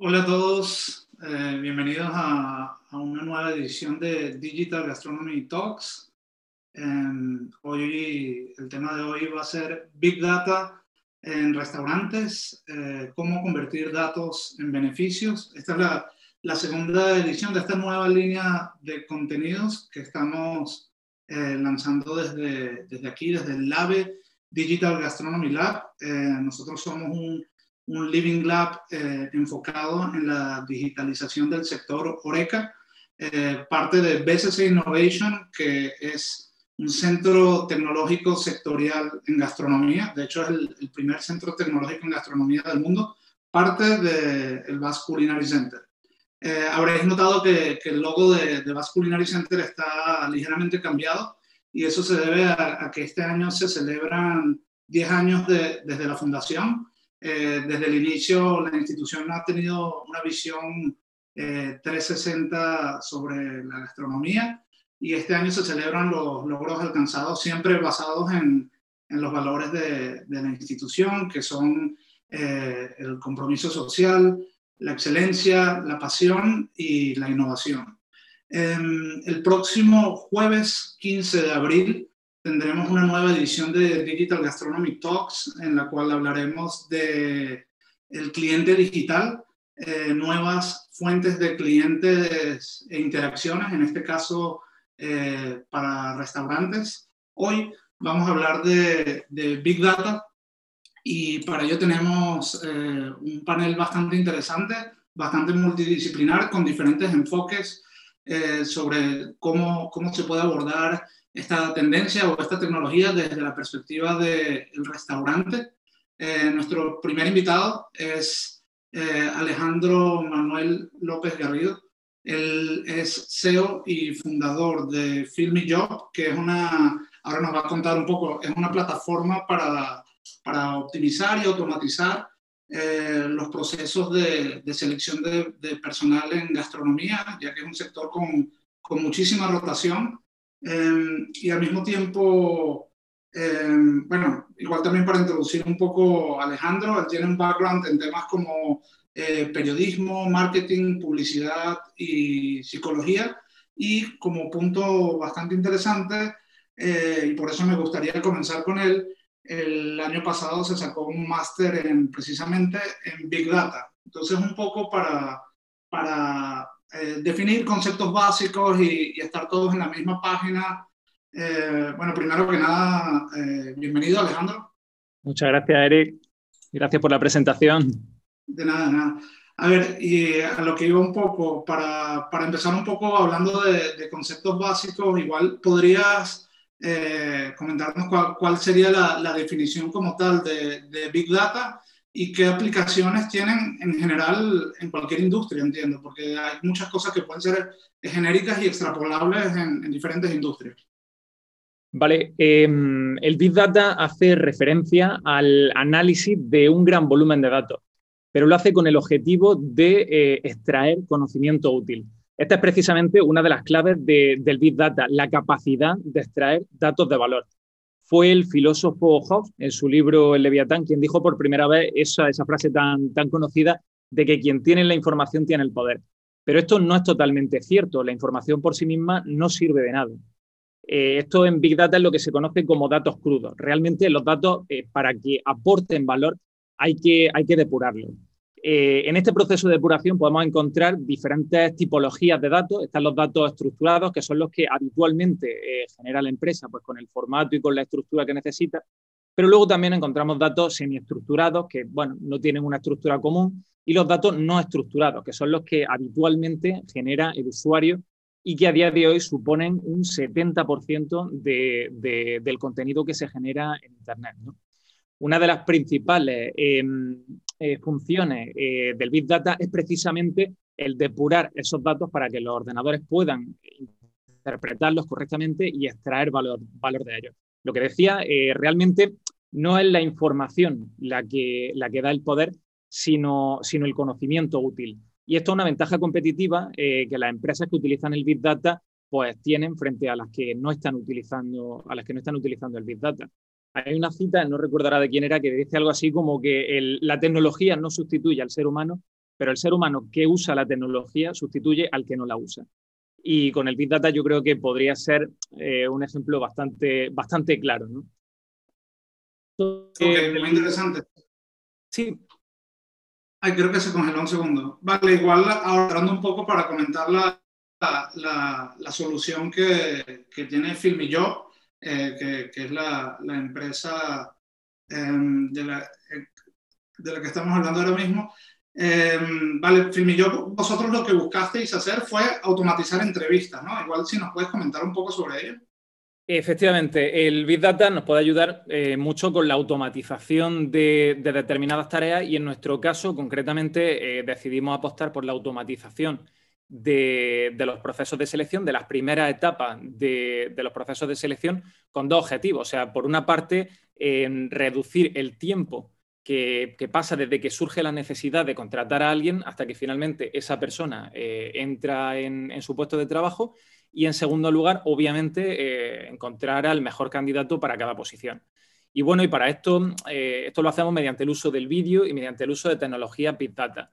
Hola a todos, eh, bienvenidos a, una nueva edición de Digital Gastronomy Talks. Em, hoy el tema de hoy va a ser Big Data en restaurantes, eh, cómo convertir datos en beneficios. Esta es la, la, segunda edición de esta nueva línea de contenidos que estamos eh, lanzando desde, desde aquí, desde el LABE Digital Gastronomy Lab. nosotros somos un un Living Lab eh, enfocado en la digitalización del sector Oreca, eh, parte de BCC Innovation, que es un centro tecnológico sectorial en gastronomía, de hecho es el, primer centro tecnológico en gastronomía del mundo, parte del de Culinary Center. Eh, habréis notado que, el logo de, de Culinary Center está ligeramente cambiado y eso se debe a, que este año se celebran 10 años desde la fundación eh, desde el inicio la institución ha tenido una visión 360 eh, sobre la gastronomía y este año se celebran los logros alcanzados siempre basados en, en los valores de, de, la institución, que son eh, el compromiso social, la excelencia, la pasión y la innovación. Em, el próximo jueves 15 de abril tendremos una nueva edición de Digital Gastronomy Talks en la cual hablaremos de el cliente digital, eh, nuevas fuentes de clientes e interacciones, en este caso eh, para restaurantes. Hoy vamos a hablar de, Big Data y para ello tenemos eh, un panel bastante interesante, bastante multidisciplinar, con diferentes enfoques sobre cómo, cómo se puede abordar esta tendencia o esta tecnología desde la perspectiva del restaurante. Eh, nuestro primer invitado es eh, Alejandro Manuel López Garrido. Él es CEO y fundador de Filmy Job, que es una, ahora nos va a contar un poco, es una plataforma para, para optimizar y automatizar eh, los procesos de, de selección de, de, personal en gastronomía, ya que es un sector con, con muchísima rotación Em, y al mismo tiempo, em, bueno, igual también para introducir un poco a Alejandro, él tiene un background en temas como eh, periodismo, marketing, publicidad y psicología. Y como punto bastante interesante, eh, y por eso me gustaría comenzar con él, el año pasado se sacó un máster en, precisamente en Big Data. Entonces, un poco para, para eh, definir conceptos básicos y, estar todos en la misma página. Eh, bueno, primero que nada, eh, bienvenido Alejandro. Muchas gracias, Eric. Gracias por la presentación. De nada, de nada. A ver, y a lo que iba un poco, para, para empezar un poco hablando de, conceptos básicos, igual podrías comentarnos cuál, sería la, la, definición como tal de, de Big Data y qué aplicaciones tienen en general en cualquier industria, entiendo, porque hay muchas cosas que pueden ser genéricas y extrapolables en, diferentes industrias. Vale, em, el Big Data hace referencia al análisis de un gran volumen de datos, pero lo hace con el objetivo de eh, extraer conocimiento útil. Esta es precisamente una de las claves del Big Data, la capacidad de extraer datos de valor fue el filósofo Hobbes, en su libro El Leviatán, quien dijo por primera vez esa, frase tan, tan conocida de que quien tiene la información tiene el poder. Pero esto no es totalmente cierto. La información por sí misma no sirve de nada. Eh, esto en Big Data es lo que se conoce como datos crudos. Realmente los datos, eh, para que aporten valor, hay que, hay que depurarlos. Eh, en este proceso de depuración podemos encontrar diferentes tipologías de datos. Están los datos estructurados, que son los que habitualmente eh, genera la empresa, pues con el formato y con la estructura que necesita. Pero luego también encontramos datos semiestructurados, que bueno, no tienen una estructura común, y los datos no estructurados, que son los que habitualmente genera el usuario y que a día de hoy suponen un 70% del contenido que se genera en Internet. Una de las principales em, eh, funciones eh, del Big Data es precisamente el depurar esos datos para que los ordenadores puedan interpretarlos correctamente y extraer valor, valor de ellos. Lo que decía, eh, realmente no es la información la que, la que da el poder, sino, sino el conocimiento útil. Y esto es una ventaja competitiva que las empresas que utilizan el Big Data pues tienen frente a las que no están utilizando, a las que no están utilizando el Big Data. Hay una cita, no recordará de quién era, que dice algo así como que la tecnología no sustituye al ser humano, pero el ser humano que usa la tecnología sustituye al que no la usa. Y con el Big Data yo creo que podría ser eh, un ejemplo bastante, bastante claro. ¿no? muy interesante. Sí. Ay, creo que se congeló un segundo. Vale, igual ahorrando un poco para comentar la, la, la, solución que, que tiene Filmillo, eh, que, es la, empresa em, de, la, eh, de la que estamos hablando ahora mismo. Eh, vale, Filmillo, vosotros lo que buscasteis hacer fue automatizar entrevistas, ¿no? Igual si nos puedes comentar un poco sobre ello. Efectivamente, el Big Data nos puede ayudar eh, mucho con la automatización de, determinadas tareas y en nuestro caso, concretamente, eh, decidimos apostar por la automatización de, los procesos de selección, de las primeras etapas de, los procesos de selección, con dos objetivos. O sea, por una parte, reducir el tiempo que, pasa desde que surge la necesidad de contratar a alguien hasta que finalmente esa persona eh, entra en su puesto de trabajo y en segundo lugar, obviamente, eh, encontrar al mejor candidato para cada posición. Y bueno, y para esto, eh, esto lo hacemos mediante el uso del vídeo y mediante el uso de tecnología Big Data.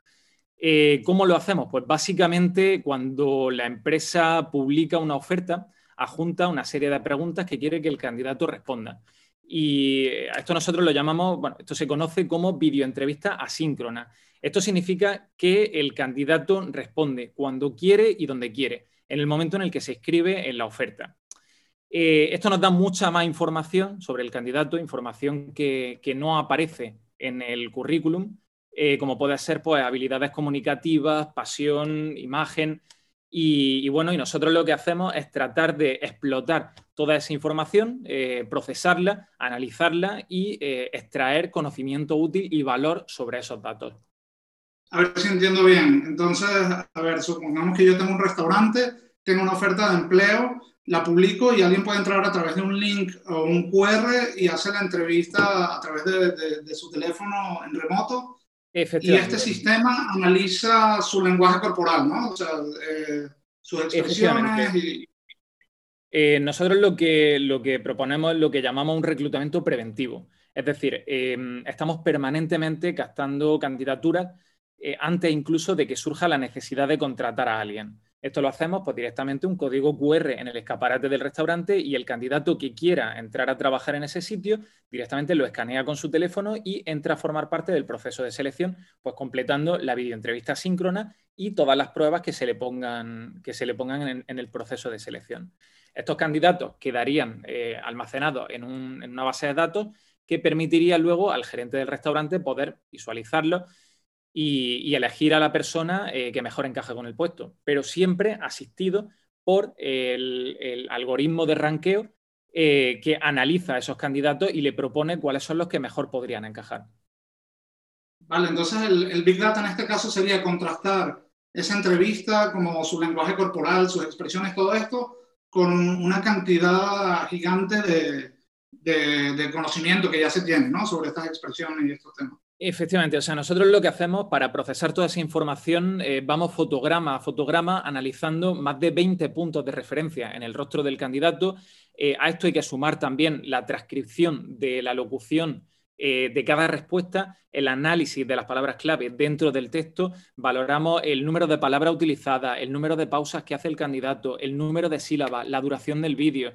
Eh, ¿Cómo lo hacemos? Pues básicamente cuando la empresa publica una oferta, adjunta una serie de preguntas que quiere que el candidato responda. Y a esto nosotros lo llamamos, bueno, esto se conoce como videoentrevista asíncrona. Esto significa que el candidato responde cuando quiere y donde quiere en el momento en el que se escribe en la oferta. Eh, esto nos da mucha más información sobre el candidato, información que, no aparece en el currículum, eh, como puede ser pues, habilidades comunicativas, pasión, imagen. Y, bueno, y nosotros lo que hacemos es tratar de explotar toda esa información, eh, procesarla, analizarla y extraer conocimiento útil y valor sobre esos datos. A ver si entiendo bien. Entonces, a ver, supongamos que yo tengo un restaurante, tengo una oferta de empleo, la publico y alguien puede entrar a través de un link o un QR y hacer la entrevista a través de, su teléfono en remoto. Y este sistema analiza su lenguaje corporal, ¿no? O sea, eh, sus expresiones y... Eh, nosotros lo que, lo que proponemos es lo que llamamos un reclutamiento preventivo. Es decir, eh, estamos permanentemente captando candidaturas eh, antes incluso de que surja la necesidad de contratar a alguien. Esto lo hacemos pues, directamente un código QR en el escaparate del restaurante y el candidato que quiera entrar a trabajar en ese sitio directamente lo escanea con su teléfono y entra a formar parte del proceso de selección, pues completando la videoentrevista síncrona y todas las pruebas que se le pongan, que se le pongan en, el proceso de selección. Estos candidatos quedarían eh, almacenados en, en una base de datos que permitiría luego al gerente del restaurante poder visualizarlos y, elegir a la persona eh, que mejor encaje con el puesto, pero siempre asistido por el, algoritmo de ranqueo eh, que analiza a esos candidatos y le propone cuáles son los que mejor podrían encajar. Vale, entonces el, Big Data en este caso sería contrastar esa entrevista, como su lenguaje corporal, sus expresiones, todo esto, con una cantidad gigante de, de conocimiento que ya se tiene ¿no? sobre estas expresiones y estos temas. Efectivamente, o sea, nosotros lo que hacemos para procesar toda esa información, eh, vamos fotograma a fotograma analizando más de 20 puntos de referencia en el rostro del candidato. Eh, a esto hay que sumar también la transcripción de la locución eh, de cada respuesta, el análisis de las palabras clave dentro del texto, valoramos el número de palabras utilizadas, el número de pausas que hace el candidato, el número de sílabas, la duración del vídeo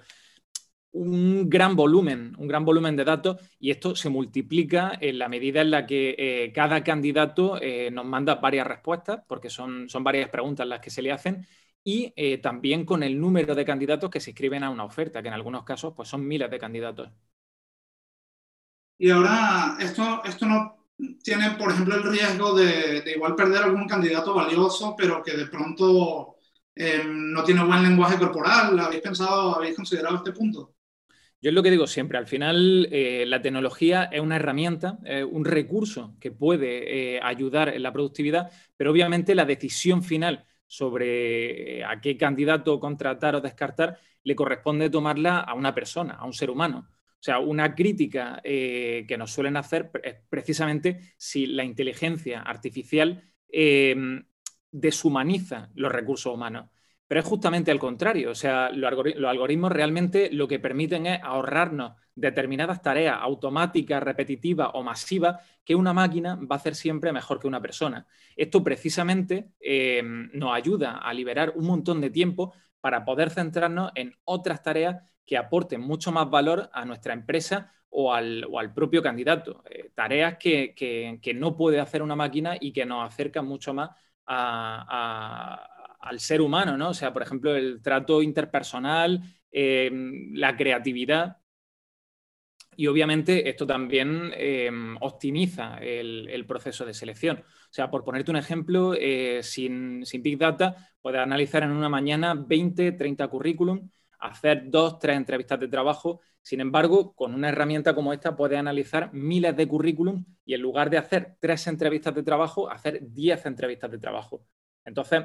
un gran volumen, un gran volumen de datos y esto se multiplica en la medida en la que eh, cada candidato eh, nos manda varias respuestas, porque son, son, varias preguntas las que se le hacen, y eh, también con el número de candidatos que se inscriben a una oferta, que en algunos casos pues, son miles de candidatos. Y ahora, esto, esto no tiene, por ejemplo, el riesgo de, de igual perder algún candidato valioso, pero que de pronto no tiene buen lenguaje corporal. ¿Habéis pensado, habéis considerado este punto? Yo es lo que digo siempre, al final eh, la tecnología es una herramienta, un recurso que puede eh, ayudar en la productividad, pero obviamente la decisión final sobre eh, a qué candidato contratar o descartar le corresponde tomarla a una persona, a un ser humano. O sea, una crítica que nos suelen hacer es precisamente si la inteligencia artificial deshumaniza los recursos humanos. Pero es justamente al contrario. O sea, los, algoritmos realmente lo que permiten es ahorrarnos determinadas tareas automáticas, repetitivas o masivas que una máquina va a hacer siempre mejor que una persona. Esto precisamente eh, nos ayuda a liberar un montón de tiempo para poder centrarnos en otras tareas que aporten mucho más valor a nuestra empresa o al, propio candidato. Eh, tareas que, no puede hacer una máquina y que nos acercan mucho más a al ser humano, ¿no? O sea, por ejemplo, el trato interpersonal, em, la creatividad. Y obviamente esto también em, optimiza el, proceso de selección. O sea, por ponerte un ejemplo, eh, sin, Big Data, puedes analizar en una mañana 20, 30 currículum, hacer dos, tres entrevistas de trabajo. Sin embargo, con una herramienta como esta puedes analizar miles de currículum y en lugar de hacer tres entrevistas de trabajo, hacer diez entrevistas de trabajo. Entonces,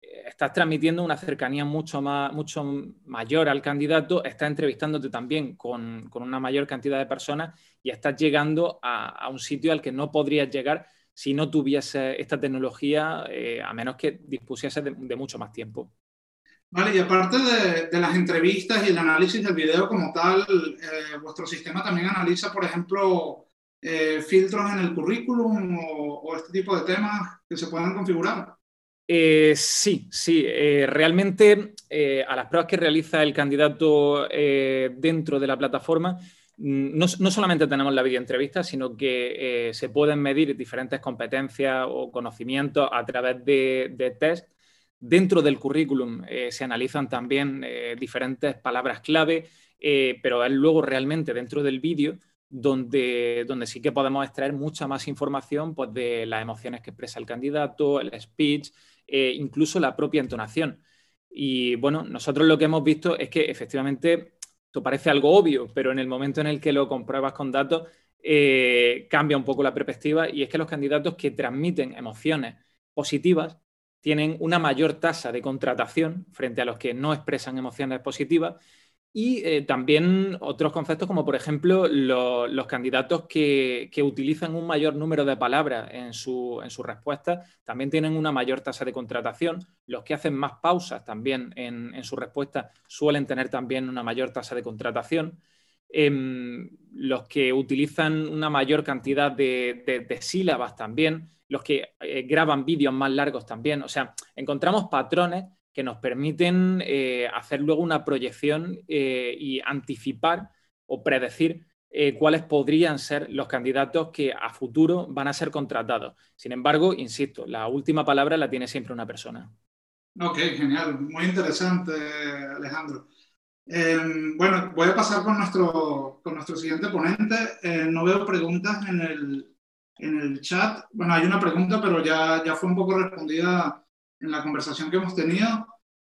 estás transmitiendo una cercanía mucho, más, mucho mayor al candidato, estás entrevistándote también con, una mayor cantidad de personas y estás llegando a, un sitio al que no podrías llegar si no tuviese esta tecnología, eh, a menos que dispusiese de, mucho más tiempo. Vale, y aparte de, las entrevistas y el análisis del video como tal, eh, vuestro sistema también analiza, por ejemplo, eh, filtros en el currículum o este tipo de temas que se puedan configurar. Eh, sí, sí. Eh, realmente eh, a las pruebas que realiza el candidato dentro de la plataforma, mm, no, solamente tenemos la videoentrevista, sino que se pueden medir diferentes competencias o conocimientos a través de, de test. Dentro del currículum se analizan también diferentes palabras clave, pero es luego realmente dentro del vídeo donde, donde sí que podemos extraer mucha más información pues, de las emociones que expresa el candidato, el speech, eh, incluso la propia entonación. Y bueno, nosotros lo que hemos visto es que efectivamente esto parece algo obvio, pero en el momento en el que lo compruebas con datos, eh, cambia un poco la perspectiva y es que los candidatos que transmiten emociones positivas tienen una mayor tasa de contratación frente a los que no expresan emociones positivas y eh, también otros conceptos como, por ejemplo, los candidatos que, utilizan un mayor número de palabras en su, en respuesta también tienen una mayor tasa de contratación. Los que hacen más pausas también en, su respuesta suelen tener también una mayor tasa de contratación. Em, los que utilizan una mayor cantidad de, sílabas también, los que eh, graban vídeos más largos también. O sea, encontramos patrones que nos permiten eh, hacer luego una proyección eh, y anticipar o predecir eh, cuáles podrían ser los candidatos que a futuro van a ser contratados. Sin embargo, insisto, la última palabra la tiene siempre una persona. Ok, genial, muy interesante, Alejandro. Em, bueno, voy a pasar con nuestro, con nuestro siguiente ponente. no veo preguntas en el, en el chat. Bueno, hay una pregunta, pero ya, ya fue un poco respondida en la conversación que hemos tenido.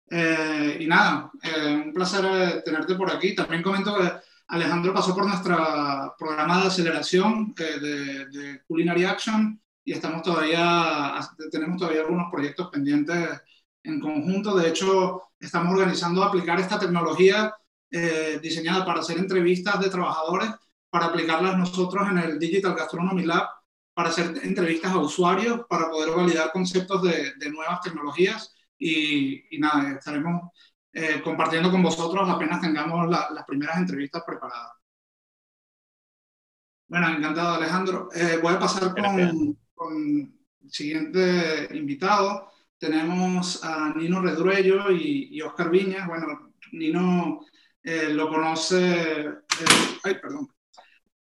Eh, y nada, eh, un placer eh, tenerte por aquí. También comento que Alejandro pasó por nuestro programa de aceleración de, de, Culinary Action y estamos todavía, tenemos todavía algunos proyectos pendientes en conjunto. De hecho, estamos organizando aplicar esta tecnología diseñada para hacer entrevistas de trabajadores, para aplicarlas nosotros en el Digital Gastronomy Lab para hacer entrevistas a usuarios, para poder validar conceptos de, nuevas tecnologías y, nada, estaremos eh, compartiendo con vosotros apenas tengamos las primeras entrevistas preparadas. Bueno, encantado Alejandro. Eh, voy a pasar con, con, el siguiente invitado. Tenemos a Nino Redruello y, y Oscar Viñas. Bueno, Nino eh, lo conoce, ay, perdón,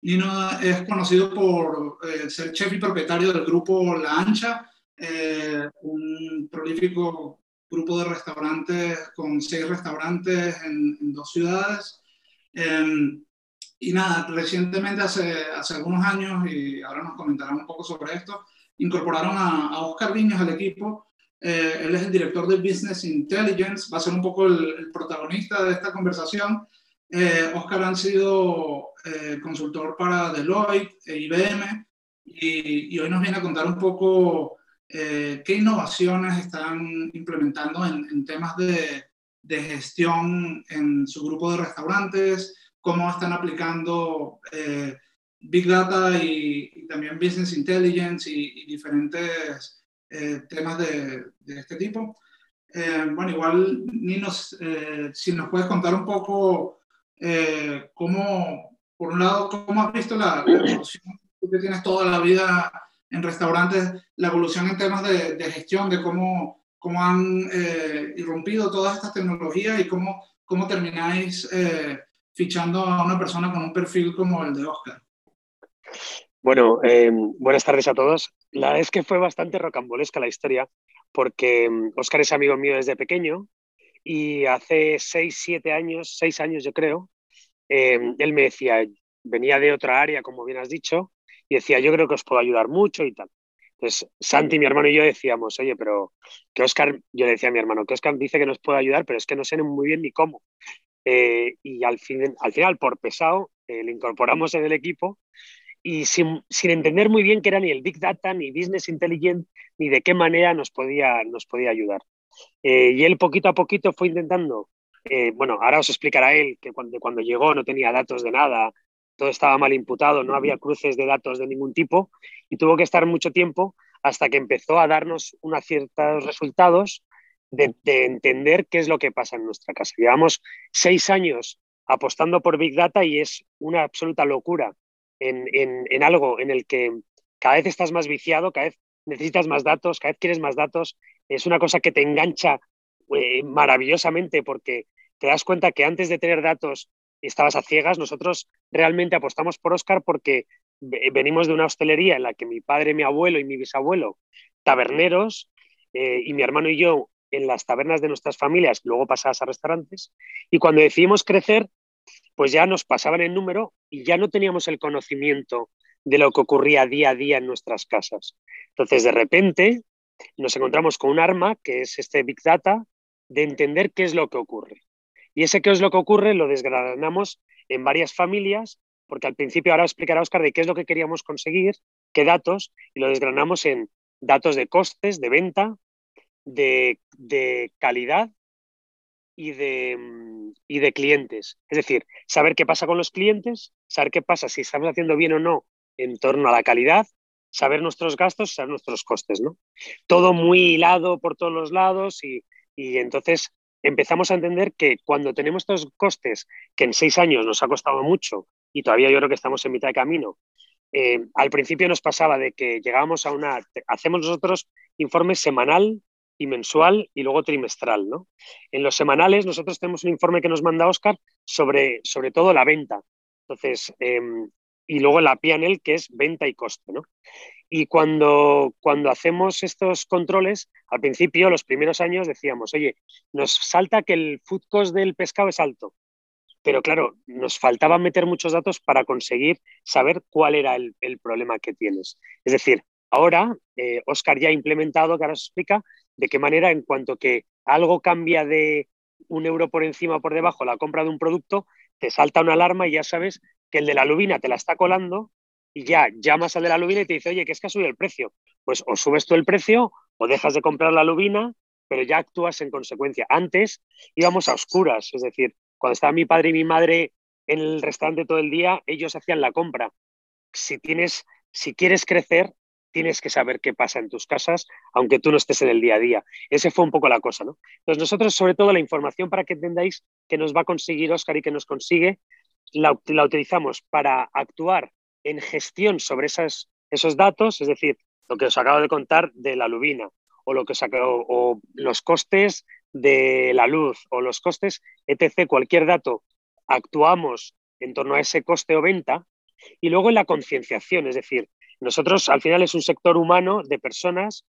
Nino es conocido por eh, ser chef y propietario del grupo La Ancha, eh, un prolífico grupo de restaurantes con seis restaurantes en, dos ciudades. Em, y nada, recientemente, hace, hace algunos años, y ahora nos comentarán un poco sobre esto, incorporaron a, Oscar Viñas al equipo. Eh, él es el director de Business Intelligence, va a ser un poco el, el protagonista de esta conversación. Oscar ha sido eh, consultor para Deloitte e IBM, y, hoy nos viene a contar un poco eh, qué innovaciones están implementando en, temas de, gestión en su grupo de restaurantes, cómo están aplicando eh, Big Data y, también Business Intelligence y, diferentes temas de, de, este tipo. Eh, bueno, igual, Ninos, eh, si nos puedes contar un poco eh, cómo, por un lado, cómo has visto la, evolución, que tienes toda la vida en restaurantes, la evolución en temas de, gestión, de cómo, cómo han irrumpido todas estas tecnologías y cómo, cómo termináis fichando a una persona con un perfil como el de Oscar. Bueno, buenas tardes a todos. La verdad es que fue bastante rocambolesca la historia porque Oscar mm, es amigo mío desde pequeño y hace seis, siete años, seis años yo creo, em, él me decía, venía de otra área, como bien has dicho, y decía, yo creo que os puedo ayudar mucho y tal. Entonces, Santi, mi hermano y yo decíamos, oye, pero que Oscar, yo le decía a mi hermano, que Oscar dice que nos puede ayudar, pero es que no sé muy bien ni cómo. Eh, y al, fin, al final, por pesado, eh, le incorporamos en el equipo y sin, entender muy bien qué era ni el Big Data, ni Business Intelligence, ni de qué manera nos podía, nos podía ayudar. Eh, y él poquito a poquito fue intentando, eh, bueno, ahora os explicará él que cuando, cuando llegó no tenía datos de nada, todo estaba mal imputado, no había cruces de datos de ningún tipo y tuvo que estar mucho tiempo hasta que empezó a darnos unos ciertos resultados de, de, entender qué es lo que pasa en nuestra casa. Llevamos seis años apostando por Big Data y es una absoluta locura en, algo en el que cada vez estás más viciado, cada vez necesitas más datos, cada vez quieres más datos, es una cosa que te engancha eh, maravillosamente porque te das cuenta que antes de tener datos estabas a ciegas, nosotros realmente apostamos por Oscar porque venimos de una hostelería en la que mi padre, mi abuelo y mi bisabuelo, taberneros, eh, y mi hermano y yo en las tabernas de nuestras familias, luego pasadas a restaurantes, y cuando decidimos crecer, pues ya nos pasaban el número y ya no teníamos el conocimiento de lo que ocurría día a día en nuestras casas. Entonces, de repente, nos encontramos con un arma, que es este Big Data, de entender qué es lo que ocurre. Y ese qué es lo que ocurre lo desgranamos en varias familias, porque al principio ahora explicará Oscar de qué es lo que queríamos conseguir, qué datos, y lo desgranamos en datos de costes, de venta, de, de calidad y de, mm, y de clientes. Es decir, saber qué pasa con los clientes, saber qué pasa si estamos haciendo bien o no en torno a la calidad, saber nuestros gastos, saber nuestros costes, ¿no? Todo muy hilado por todos los lados y, y entonces empezamos a entender que cuando tenemos estos costes, que en seis años nos ha costado mucho y todavía yo creo que estamos en mitad de camino, eh, al principio nos pasaba de que llegábamos a una, hacemos nosotros informes semanal y mensual y luego trimestral. ¿no? En los semanales nosotros tenemos un informe que nos manda Oscar sobre, sobre todo la venta. Entonces, em, y luego la PNL, que es venta y coste. ¿no? Y cuando, cuando hacemos estos controles, al principio, los primeros años, decíamos, oye, nos salta que el food cost del pescado es alto. Pero claro, nos faltaba meter muchos datos para conseguir saber cuál era el, problema que tienes. Es decir, ahora eh, Oscar ya ha implementado, que ahora se explica, de qué manera en cuanto que algo cambia de un euro por encima o por debajo la compra de un producto, te salta una alarma y ya sabes que el de la lubina te la está colando y ya llamas al de la lubina y te dice, oye, que es que ha subido el precio. Pues o subes tú el precio o dejas de comprar la lubina, pero ya actúas en consecuencia. Antes íbamos a oscuras, es decir, cuando estaban mi padre y mi madre en el restaurante todo el día, ellos hacían la compra. Si tienes, si quieres crecer, tienes que saber qué pasa en tus casas, aunque tú no estés en el día a día. Ese fue un poco la cosa, ¿no? Entonces nosotros, sobre todo, la información para que entendáis que nos va a conseguir Oscar y que nos consigue, la, utilizamos para actuar en gestión sobre esas, esos datos, es decir, lo que os acabo de contar de la lubina, o, lo que os o los costes de la luz, o los costes, etc., cualquier dato, actuamos en torno a ese coste o venta, y luego en la concienciación, es decir, nosotros al final es un sector humano de personas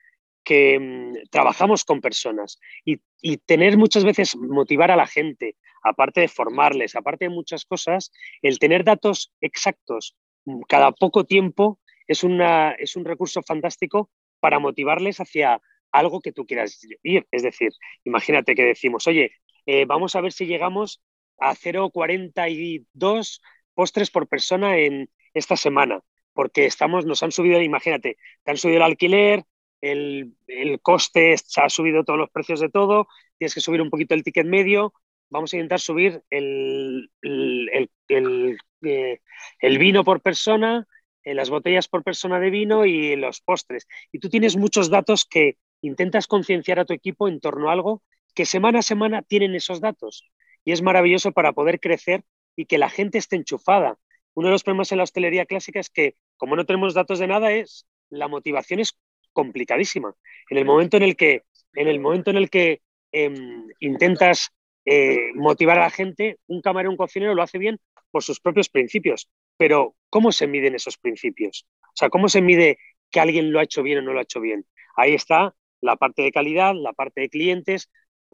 que mm, trabajamos con personas y, tener muchas veces, motivar a la gente, aparte de formarles, aparte de muchas cosas, el tener datos exactos mm, cada poco tiempo es, una, es un recurso fantástico para motivarles hacia algo que tú quieras ir. Es decir, imagínate que decimos, oye, eh, vamos a ver si llegamos a 0,42 postres por persona en esta semana porque estamos, nos han subido, imagínate, te han subido el alquiler, el, coste, se ha subido todos los precios de todo, tienes que subir un poquito el ticket medio, vamos a intentar subir el, el, eh, vino por persona, eh, las botellas por persona de vino y los postres. Y tú tienes muchos datos que intentas concienciar a tu equipo en torno a algo que semana a semana tienen esos datos. Y es maravilloso para poder crecer y que la gente esté enchufada. Uno de los problemas en la hostelería clásica es que, como no tenemos datos de nada, es la motivación es complicadísima. En el momento en el que, en el momento en el que em, intentas eh, motivar a la gente, un camarero, un cocinero lo hace bien por sus propios principios. Pero, ¿cómo se miden esos principios? O sea, ¿cómo se mide que alguien lo ha hecho bien o no lo ha hecho bien? Ahí está la parte de calidad, la parte de clientes.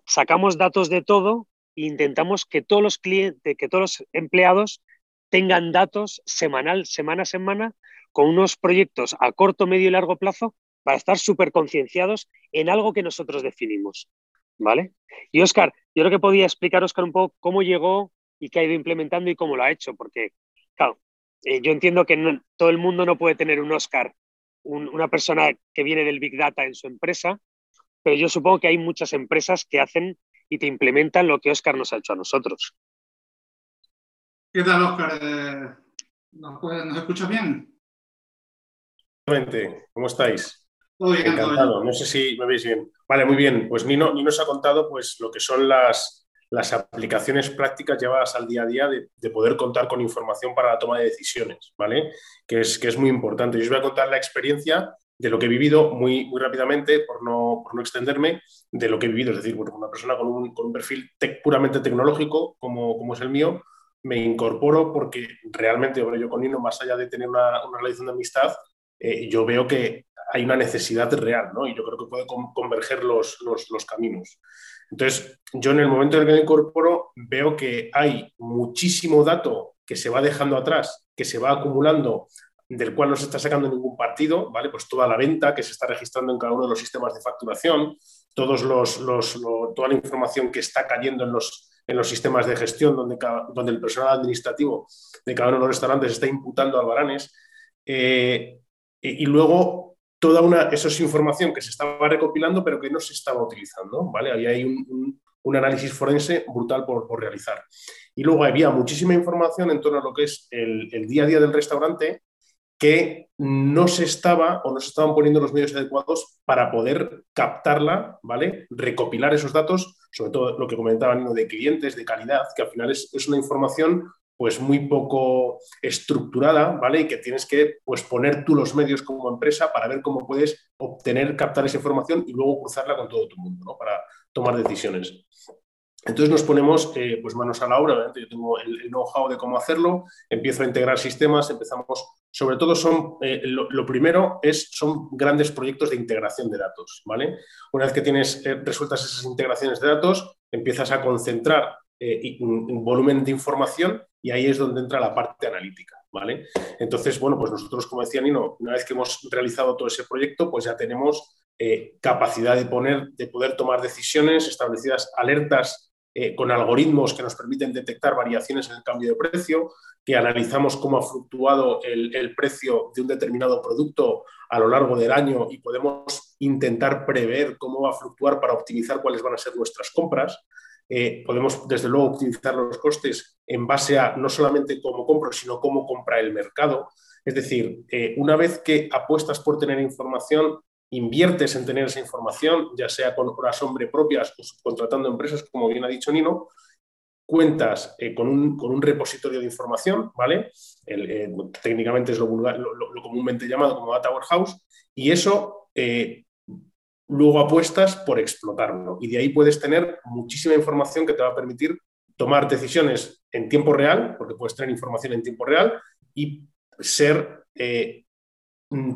Sacamos datos de todo e intentamos que todos los clientes, que todos los empleados tengan datos semanal, semana a semana, con unos proyectos a corto, medio y largo plazo para estar súper concienciados en algo que nosotros definimos. ¿Vale? Y Oscar, yo creo que podía explicar, Oscar, un poco cómo llegó y qué ha ido implementando y cómo lo ha hecho, porque, claro, eh, yo entiendo que todo el mundo no puede tener un Oscar, una persona que viene del Big Data en su empresa, pero yo supongo que hay muchas empresas que hacen y te implementan lo que Oscar nos ha hecho a nosotros. ¿Qué tal, Oscar? Eh, ¿nos, ¿Nos escuchas bien? ¿Cómo estáis? Encantado. No sé si me veis bien. Vale, muy bien. Pues Nino, Nino nos ha contado pues, lo que son las, las aplicaciones prácticas llevadas al día a día de, poder contar con información para la toma de decisiones, ¿vale? Que es, que es muy importante. Yo os voy a contar la experiencia de lo que he vivido muy, muy rápidamente, por no, por no extenderme, de lo que he vivido. Es decir, bueno, una persona con un, con un perfil puramente tecnológico, como, como es el mío, me incorporo porque realmente, bueno, yo con Nino, más allá de tener una, una relación de amistad, eh, yo veo que hay una necesidad real, ¿no? Y yo creo que puede converger los, los, caminos. Entonces, yo en el momento en el que me incorporo, veo que hay muchísimo dato que se va dejando atrás, que se va acumulando, del cual no se está sacando ningún partido, ¿vale? Pues toda la venta que se está registrando en cada uno de los sistemas de facturación, todos los, toda la información que está cayendo en los, en los sistemas de gestión, donde, donde el personal administrativo de cada uno de los restaurantes está imputando albaranes. Eh, y, luego toda una, eso es información que se estaba recopilando pero que no se estaba utilizando, ¿vale? Ahí hay un, un, análisis forense brutal por, por, realizar. Y luego había muchísima información en torno a lo que es el, el, día a día del restaurante que no se estaba o no se estaban poniendo los medios adecuados para poder captarla, ¿vale? Recopilar esos datos, sobre todo lo que comentaban de clientes, de calidad, que al final es, es una información pues muy poco estructurada, ¿vale? Y que tienes que pues, poner tú los medios como empresa para ver cómo puedes obtener, captar esa información y luego cruzarla con todo tu mundo, ¿no? Para tomar decisiones. Entonces nos ponemos eh, pues manos a la obra, obviamente yo tengo el, know-how de cómo hacerlo, empiezo a integrar sistemas, empezamos, sobre todo son, eh, lo, primero es, son grandes proyectos de integración de datos, ¿vale? Una vez que tienes eh, resueltas esas integraciones de datos, empiezas a concentrar un volumen de información y ahí es donde entra la parte analítica, ¿vale? Entonces, bueno, pues nosotros, como decía Nino, una vez que hemos realizado todo ese proyecto, pues ya tenemos eh, capacidad de, poner, de poder tomar decisiones, establecidas alertas eh, con algoritmos que nos permiten detectar variaciones en el cambio de precio, que analizamos cómo ha fluctuado el, el precio de un determinado producto a lo largo del año y podemos intentar prever cómo va a fluctuar para optimizar cuáles van a ser nuestras compras. Eh, podemos desde luego optimizar los costes en base a no solamente cómo compro, sino cómo compra el mercado. Es decir, eh, una vez que apuestas por tener información, inviertes en tener esa información, ya sea con horas hombre propias o subcontratando empresas, como bien ha dicho Nino, cuentas eh, con, un, con, un, repositorio de información, ¿vale? técnicamente es lo, lo, comúnmente llamado como data warehouse, y eso luego apuestas por explotarlo. Y de ahí puedes tener muchísima información que te va a permitir tomar decisiones en tiempo real, porque puedes tener información en tiempo real, y ser eh,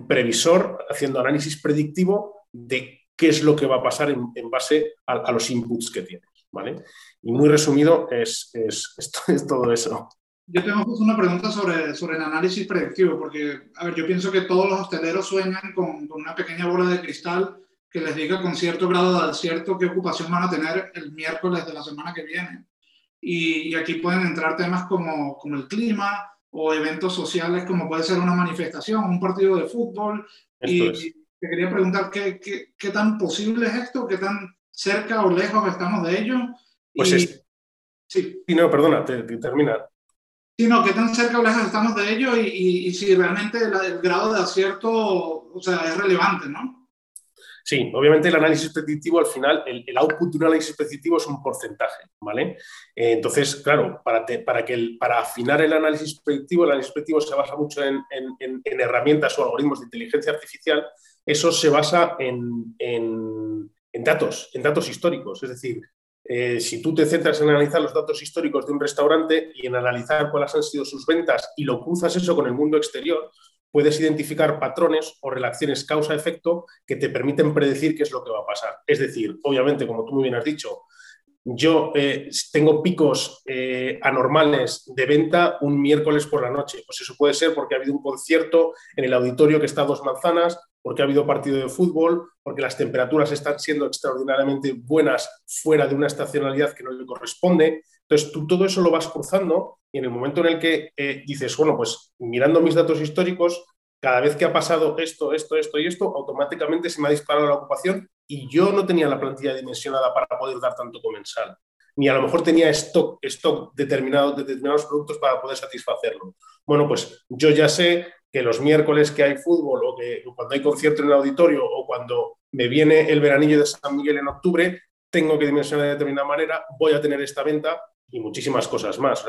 previsor, haciendo análisis predictivo de qué es lo que va a pasar en, base a, los inputs que tienes. ¿vale? Y muy resumido es, es, todo eso. Yo tengo una pregunta sobre, sobre el análisis predictivo, porque, a ver, yo pienso que todos los hosteleros sueñan con, con una pequeña bola de cristal que les diga con cierto grado de acierto qué ocupación van a tener el miércoles de la semana que viene. Y, aquí pueden entrar temas como, como el clima o eventos sociales como puede ser una manifestación, un partido de fútbol. y te quería preguntar ¿qué, qué, qué, tan posible es esto, qué tan cerca o lejos estamos de ello. Pues es... Sí. sí, no, perdona, te, termina. Sí, no, qué tan cerca o lejos estamos de ello y, y, si realmente el, el grado de acierto o sea, es relevante, ¿no? Sí, obviamente el análisis predictivo al final, el, output de un análisis predictivo es un porcentaje, ¿vale? Eh, entonces, claro, para, para, afinar el análisis predictivo, el análisis predictivo se basa mucho en, herramientas o algoritmos de inteligencia artificial, eso se basa en, datos, en datos históricos, es decir, eh, si tú te centras en analizar los datos históricos de un restaurante y en analizar cuáles han sido sus ventas y lo cruzas eso con el mundo exterior, puedes identificar patrones o relaciones causa-efecto que te permiten predecir qué es lo que va a pasar. Es decir, obviamente, como tú muy bien has dicho, yo eh, tengo picos eh, anormales de venta un miércoles por la noche. Pues eso puede ser porque ha habido un concierto en el auditorio que está a dos manzanas, porque ha habido partido de fútbol, porque las temperaturas están siendo extraordinariamente buenas fuera de una estacionalidad que no le corresponde. Entonces, tú todo eso lo vas cruzando y en el momento en el que eh, dices, bueno, pues mirando mis datos históricos, cada vez que ha pasado esto, esto, esto y esto, automáticamente se me ha disparado la ocupación y yo no tenía la plantilla dimensionada para poder dar tanto comensal. Ni a lo mejor tenía stock, stock determinado, de determinados productos para poder satisfacerlo. Bueno, pues yo ya sé que los miércoles que hay fútbol o que cuando hay concierto en el auditorio o cuando me viene el veranillo de San Miguel en octubre, tengo que dimensionar de determinada manera, voy a tener esta venta y muchísimas cosas más.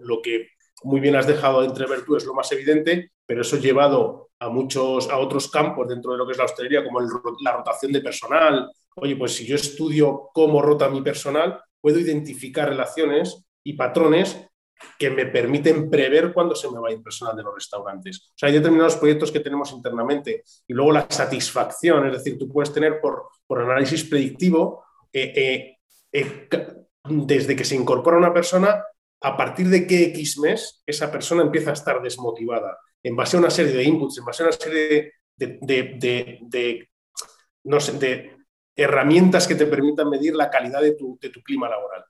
Lo, que muy bien has dejado de entrever tú es lo más evidente, pero eso llevado a muchos, a otros campos dentro de lo que es la hostelería, como la rotación de personal. Oye, pues si yo estudio cómo rota mi personal, puedo identificar relaciones y patrones que me permiten prever cuándo se me va a ir personal de los restaurantes. O sea, hay determinados proyectos que tenemos internamente y luego la satisfacción, es decir, tú puedes tener por, por análisis predictivo eh, eh, eh, desde que se incorpora una persona, a partir de qué X mes esa persona empieza a estar desmotivada, en base a una serie de inputs, en base a una serie de, sé, de herramientas que te permitan medir la calidad de tu, clima laboral.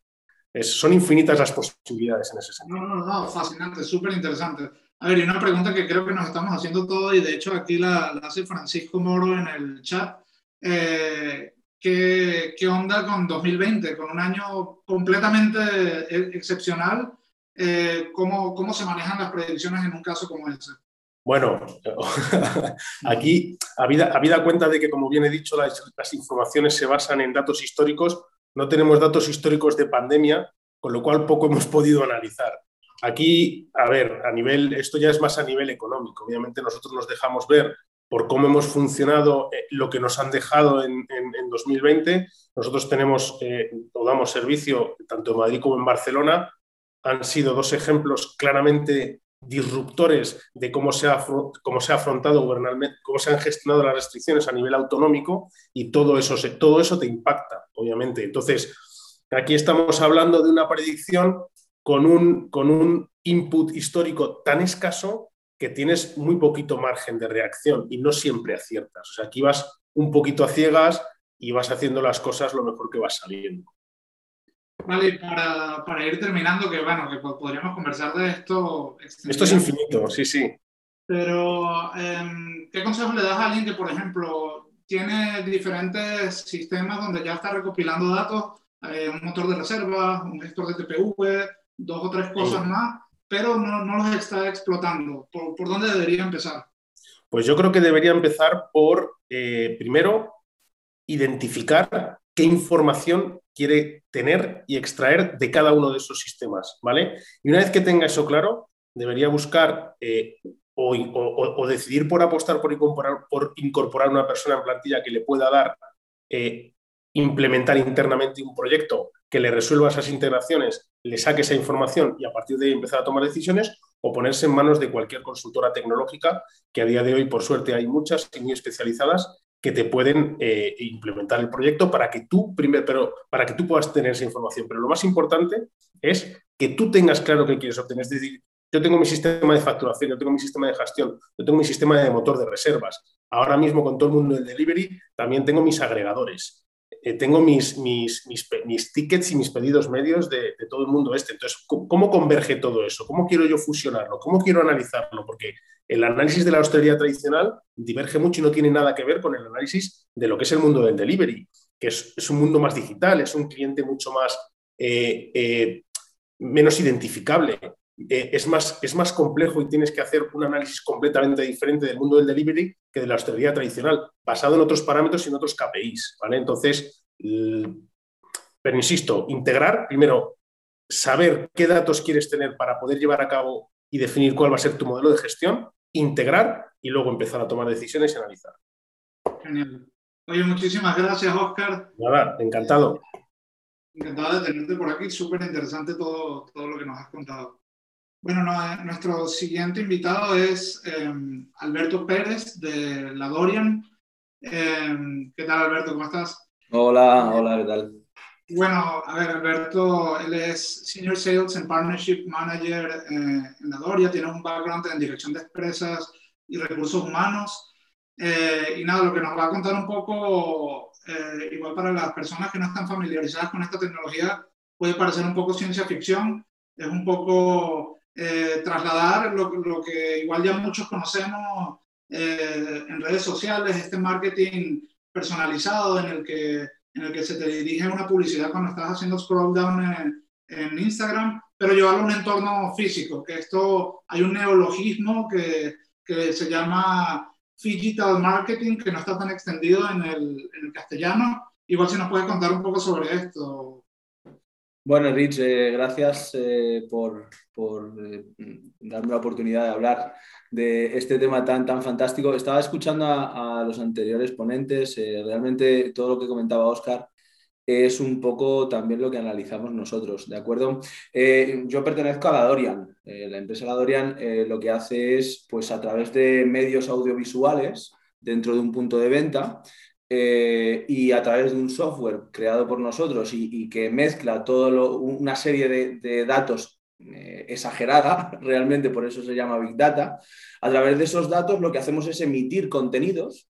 son infinitas las posibilidades en ese sentido. No, no, no, fascinante, súper interesante. A ver, y una pregunta que creo que nos estamos haciendo todo, y de hecho aquí la, hace Francisco Moro en el chat. Eh, ¿Qué, ¿Qué, onda con 2020, con un año completamente e, excepcional? Eh, ¿cómo, ¿Cómo se manejan las predicciones en un caso como ese? Bueno, aquí, habida cuenta de que, como bien he dicho, las, las, informaciones se basan en datos históricos, no tenemos datos históricos de pandemia, con lo cual poco hemos podido analizar. Aquí, a ver, a nivel, esto ya es más a nivel económico. Obviamente nosotros nos dejamos ver por cómo hemos funcionado, eh, lo que nos han dejado en, 2020. Nosotros tenemos eh, o damos servicio tanto en Madrid como en Barcelona. Han sido dos ejemplos claramente disruptores de cómo se ha, cómo se ha afrontado gubernamentalmente, cómo se han gestionado las restricciones a nivel autonómico y todo eso, todo eso te impacta, obviamente. Entonces, aquí estamos hablando de una predicción con un, con un input histórico tan escaso que tienes muy poquito margen de reacción y no siempre aciertas. O sea, aquí vas un poquito a ciegas y vas haciendo las cosas lo mejor que vas saliendo. Vale, para, para ir terminando, que bueno, que podríamos conversar de esto. Esto es infinito, sí, sí. Pero, em, ¿qué consejo le das a alguien que, por ejemplo, tiene diferentes sistemas donde ya está recopilando datos, eh, un motor de reserva, un gestor de TPV, dos o tres cosas más, pero no, no los está explotando. ¿Por, ¿Por, dónde debería empezar? Pues yo creo que debería empezar por, eh, primero, identificar qué información quiere tener y extraer de cada uno de esos sistemas, ¿vale? Y una vez que tenga eso claro, debería buscar eh, o, o, decidir por apostar por incorporar, por incorporar una persona en plantilla que le pueda dar, eh, implementar internamente un proyecto que le resuelva esas integraciones, le saque esa información y a partir de ahí empezar a tomar decisiones o ponerse en manos de cualquier consultora tecnológica, que a día de hoy, por suerte, hay muchas y muy especializadas que te pueden eh, implementar el proyecto para que tú primero, pero para que tú puedas tener esa información. Pero lo más importante es que tú tengas claro qué quieres obtener. Es decir, yo tengo mi sistema de facturación, yo tengo mi sistema de gestión, yo tengo mi sistema de motor de reservas. Ahora mismo con todo el mundo del delivery también tengo mis agregadores. Eh, tengo mis, mis, mis, tickets y mis pedidos medios de, todo el mundo este. Entonces, ¿cómo, converge todo eso? ¿Cómo quiero yo fusionarlo? ¿Cómo quiero analizarlo? Porque el análisis de la hostelería tradicional diverge mucho y no tiene nada que ver con el análisis de lo que es el mundo del delivery, que es, un mundo más digital, es un cliente mucho más eh, eh, menos identificable. Eh, es, más, es más complejo y tienes que hacer un análisis completamente diferente del mundo del delivery que de la hostelería tradicional, basado en otros parámetros y en otros KPIs. ¿vale? Entonces, pero insisto, integrar, primero, saber qué datos quieres tener para poder llevar a cabo y definir cuál va a ser tu modelo de gestión, integrar y luego empezar a tomar decisiones y analizar. Genial. Oye, muchísimas gracias, Oscar. Nada, encantado. Encantado de tenerte por aquí, súper interesante todo, todo lo que nos has contado. Bueno, no, nuestro siguiente invitado es em, Alberto Pérez de La Dorian. Em, ¿Qué tal, Alberto? ¿Cómo estás? Hola, hola, ¿qué tal? Bueno, a ver, Alberto, él es Senior Sales and Partnership Manager eh, en La Dorian, tiene un background en dirección de empresas y recursos humanos. Eh, y nada, lo que nos va a contar un poco, eh, igual para las personas que no están familiarizadas con esta tecnología, puede parecer un poco ciencia ficción, es un poco eh, trasladar lo, lo, que igual ya muchos conocemos en redes sociales, este marketing personalizado en el que, en el que se te dirige una publicidad cuando estás haciendo scroll down en, en Instagram, pero llevarlo a un entorno físico, que esto hay un neologismo que, que se llama digital marketing que no está tan extendido en el, en el castellano. Igual si nos puedes contar un poco sobre esto. Bueno, Rich, eh, gracias eh, por, eh, darme la oportunidad de hablar de este tema tan, tan fantástico. Estaba escuchando a, los anteriores ponentes, realmente todo lo que comentaba Oscar es un poco también lo que analizamos nosotros, ¿de acuerdo? Yo pertenezco a la Dorian. La empresa La Dorian lo que hace es, pues a través de medios audiovisuales dentro de un punto de venta y a través de un software creado por nosotros y, que mezcla toda una serie de, de datos exagerada, realmente por eso se llama Big Data, a través de esos datos lo que hacemos es emitir contenidos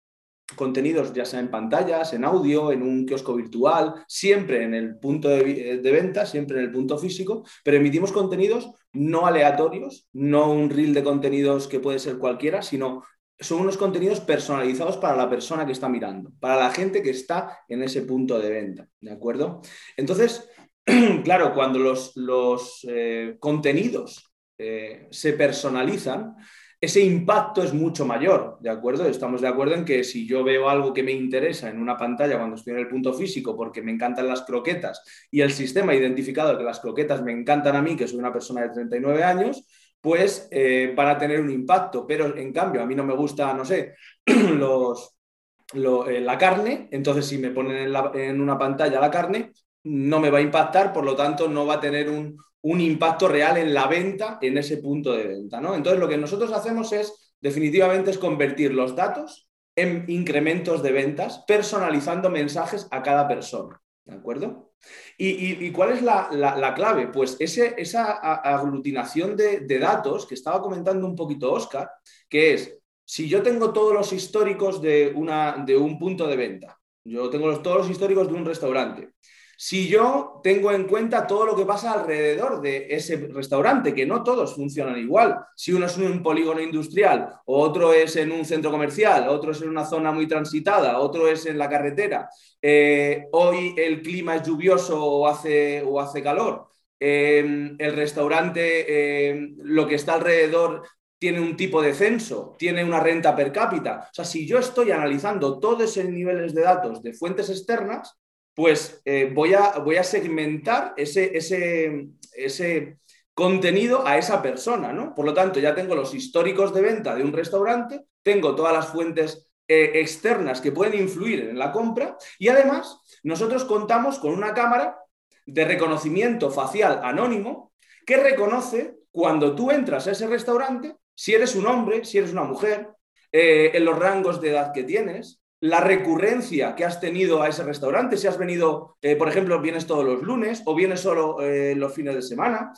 contenidos ya sea en pantallas, en audio, en un kiosco virtual, siempre en el punto de, venta, siempre en el punto físico, pero emitimos contenidos no aleatorios, no un reel de contenidos que puede ser cualquiera, sino son unos contenidos personalizados para la persona que está mirando, para la gente que está en ese punto de venta, ¿de acuerdo? Entonces, claro, cuando los, los eh, contenidos eh, se personalizan, ese impacto es mucho mayor, ¿de acuerdo? Estamos de acuerdo en que si yo veo algo que me interesa en una pantalla cuando estoy en el punto físico porque me encantan las croquetas y el sistema ha identificado que las croquetas me encantan a mí, que soy una persona de 39 años, pues eh, van a tener un impacto. Pero en cambio, a mí no me gusta, no sé, eh, la carne, entonces si me ponen en una pantalla la carne, no me va a impactar, por lo tanto no va a tener un, un impacto real en la venta, en ese punto de venta. ¿no? Entonces, lo que nosotros hacemos es, definitivamente, es convertir los datos en incrementos de ventas, personalizando mensajes a cada persona. ¿De acuerdo? ¿Y, cuál es la, clave? Pues ese, esa aglutinación de, datos que estaba comentando un poquito Oscar, que es, si yo tengo todos los históricos de, una, de un punto de venta, yo tengo todos los históricos de un restaurante, si yo tengo en cuenta todo lo que pasa alrededor de ese restaurante, que no todos funcionan igual. Si uno es en un polígono industrial, otro es en un centro comercial, otro es en una zona muy transitada, otro es en la carretera. Eh, hoy el clima es lluvioso o hace, o hace calor. Em, el restaurante, em, lo que está alrededor tiene un tipo de censo, tiene una renta per cápita. O sea, si yo estoy analizando todos esos niveles de datos de fuentes externas, pues eh, voy, a, voy, a, segmentar ese, ese, ese, contenido a esa persona, ¿no? Por lo tanto, ya tengo los históricos de venta de un restaurante, tengo todas las fuentes eh, externas que pueden influir en la compra y además nosotros contamos con una cámara de reconocimiento facial anónimo que reconoce cuando tú entras a ese restaurante, si eres un hombre, si eres una mujer, eh, en los rangos de edad que tienes, la recurrencia que has tenido a ese restaurante, si has venido, eh, por ejemplo, vienes todos los lunes o vienes solo eh, los fines de semana,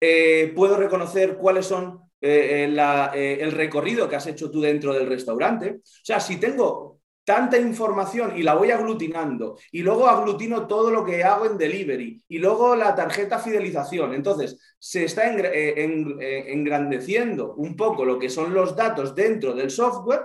eh, puedo reconocer cuáles son el recorrido que has hecho tú dentro del restaurante. O sea, si tengo tanta información y la voy aglutinando y luego aglutino todo lo que hago en delivery y luego la tarjeta fidelización. Entonces, se está engrandeciendo un poco lo que son los datos dentro del software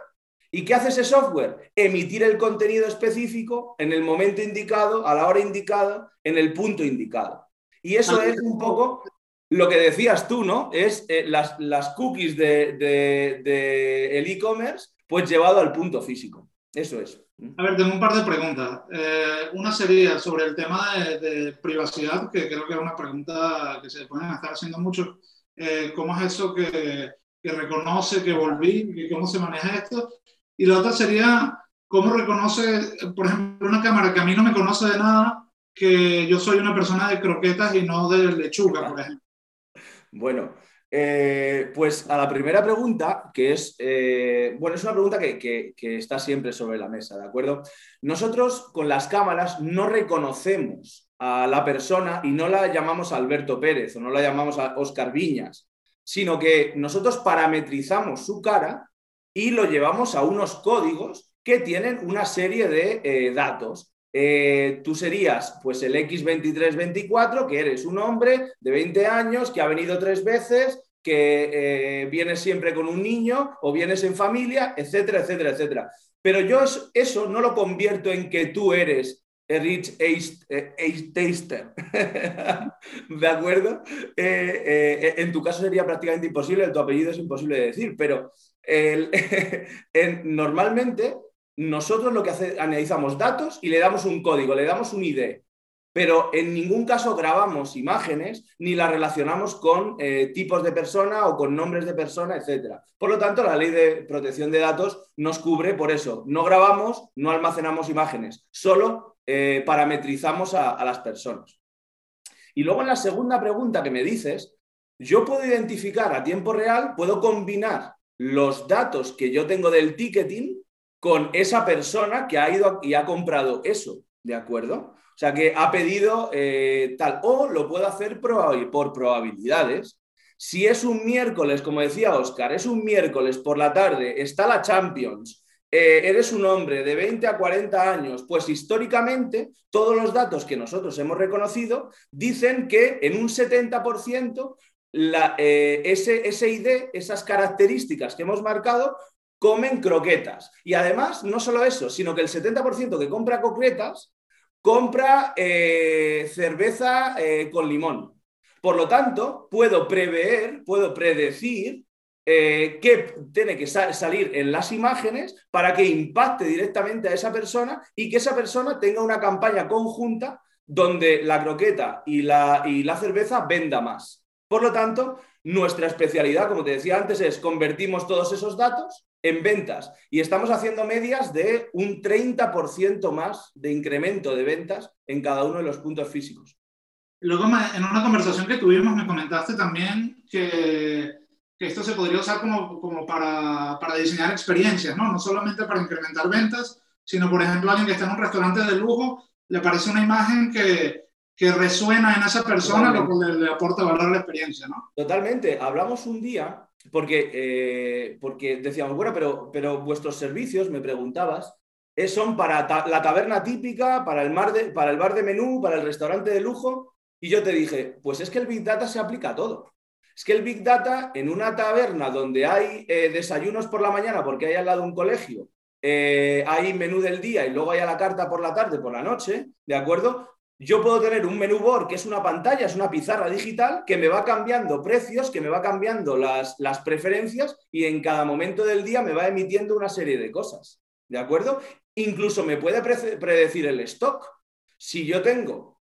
¿Y qué hace ese software? Emitir el contenido específico en el momento indicado, a la hora indicada, en el punto indicado. Y eso es un poco lo que decías tú, ¿no? Es eh, las, las, cookies del de, el e-commerce, pues llevado al punto físico. Eso es. A ver, tengo un par de preguntas. Eh, una sería sobre el tema de, privacidad, que creo que es una pregunta que se pueden estar haciendo mucho. Eh, ¿Cómo es eso que, que, reconoce que volví? y ¿Cómo se maneja esto? Y la otra sería, ¿cómo reconoce, por ejemplo, una cámara que a mí no me conoce de nada, que yo soy una persona de croquetas y no de lechuga, por ejemplo? Bueno, eh, pues a la primera pregunta, que es, eh, bueno, es una pregunta que, está siempre sobre la mesa, ¿de acuerdo? Nosotros con las cámaras no reconocemos a la persona y no la llamamos Alberto Pérez o no la llamamos a Oscar Viñas, sino que nosotros parametrizamos su cara y lo llevamos a unos códigos que tienen una serie de eh, datos. Eh, tú serías pues el X2324, que eres un hombre de 20 años que ha venido tres veces, que eh, vienes siempre con un niño o vienes en familia, etcétera, etcétera, etcétera. Pero yo eso, no lo convierto en que tú eres Rich Ace Taster. ¿De acuerdo? en tu caso sería prácticamente imposible, tu apellido es imposible de decir, pero normalmente nosotros lo que hace, analizamos datos y le damos un código, le damos un ID, pero en ningún caso grabamos imágenes ni las relacionamos con eh, tipos de persona o con nombres de persona, etc. Por lo tanto, la ley de protección de datos nos cubre por eso. No grabamos, no almacenamos imágenes, solo eh, parametrizamos a las personas. Y luego en la segunda pregunta que me dices, yo puedo identificar a tiempo real, puedo combinar los datos que yo tengo del ticketing con esa persona que ha ido y ha comprado eso, ¿de acuerdo? O sea, que ha pedido eh, tal, o lo puedo hacer por probabilidades. Si es un miércoles, como decía Oscar, es un miércoles por la tarde, está la Champions, eh, eres un hombre de 20 a 40 años, pues históricamente todos los datos que nosotros hemos reconocido dicen que en un 70% la, eh, ese, ese ID, esas características que hemos marcado, comen croquetas. Y además, no solo eso, sino que el 70% que compra croquetas compra eh, cerveza eh, con limón. Por lo tanto, puedo prever, puedo predecir eh, qué tiene que salir en las imágenes para que impacte directamente a esa persona y que esa persona tenga una campaña conjunta donde la croqueta y la, y la cerveza venda más. Por lo tanto, nuestra especialidad, como te decía antes, es convertimos todos esos datos en ventas y estamos haciendo medias de un 30% más de incremento de ventas en cada uno de los puntos físicos. Luego, en una conversación que tuvimos, me comentaste también que, esto se podría usar como, como para, para, diseñar experiencias, ¿no? No solamente para incrementar ventas, sino, por ejemplo, alguien que está en un restaurante de lujo, le aparece una imagen que, que resuena en esa persona, lo que le, le aporta valor a la experiencia, ¿no? Totalmente. Hablamos un día porque, eh, porque decíamos, bueno, pero, pero vuestros servicios, me preguntabas, eh, son para la taberna típica, para el, mar de, para el bar de menú, para el restaurante de lujo. Y yo te dije, pues es que el Big Data se aplica a todo. Es que el Big Data en una taberna donde hay eh, desayunos por la mañana porque hay al lado un colegio, hay menú del día y luego hay a la carta por la tarde, por la noche, ¿de acuerdo? Yo puedo tener un menú board que es una pantalla, es una pizarra digital que me va cambiando precios, que me va cambiando las, las, preferencias y en cada momento del día me va emitiendo una serie de cosas. ¿De acuerdo? Incluso me puede predecir el stock. Si yo tengo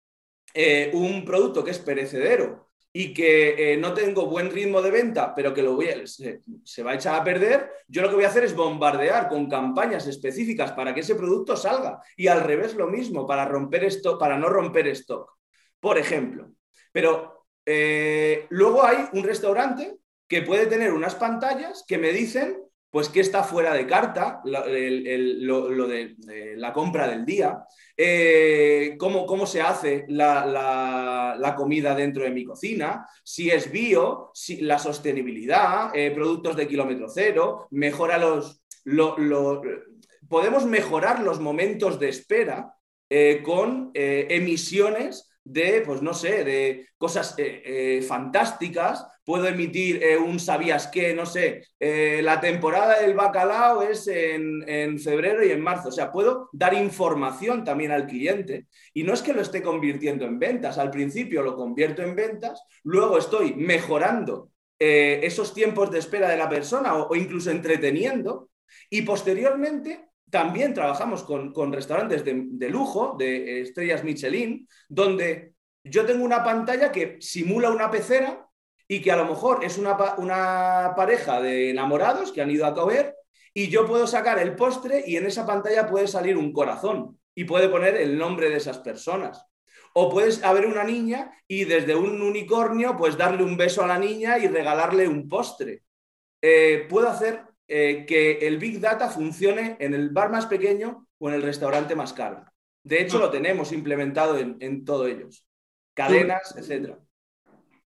eh, un producto que es perecedero y que eh, no tengo buen ritmo de venta, pero que lo voy se, va a echar a perder, yo lo que voy a hacer es bombardear con campañas específicas para que ese producto salga. Y al revés lo mismo, para, romper esto, para no romper stock, por ejemplo. Pero eh, luego hay un restaurante que puede tener unas pantallas que me dicen pues que está fuera de carta, lo, de, la compra del día, eh, cómo, se hace la, comida dentro de mi cocina, si es bio, si, la sostenibilidad, eh, productos de kilómetro cero, mejora los... podemos mejorar los momentos de espera eh, con emisiones de, pues no sé, de cosas eh, eh, fantásticas, puedo emitir eh, un sabías qué, no sé, la temporada del bacalao es en, en, febrero y en marzo, o sea, puedo dar información también al cliente. Y no es que lo esté convirtiendo en ventas, al principio lo convierto en ventas, luego estoy mejorando esos tiempos de espera de la persona o, o incluso entreteniendo. Y posteriormente también trabajamos con, restaurantes de, lujo, de estrellas Michelin, donde yo tengo una pantalla que simula una pecera y que a lo mejor es una, una pareja de enamorados que han ido a comer y yo puedo sacar el postre y en esa pantalla puede salir un corazón y puede poner el nombre de esas personas. O puedes haber una niña y desde un unicornio, pues darle un beso a la niña y regalarle un postre. Eh, puedo hacer eh, que el Big Data funcione en el bar más pequeño o en el restaurante más caro. De hecho, lo tenemos implementado en, en todos ellos. Cadenas, etc.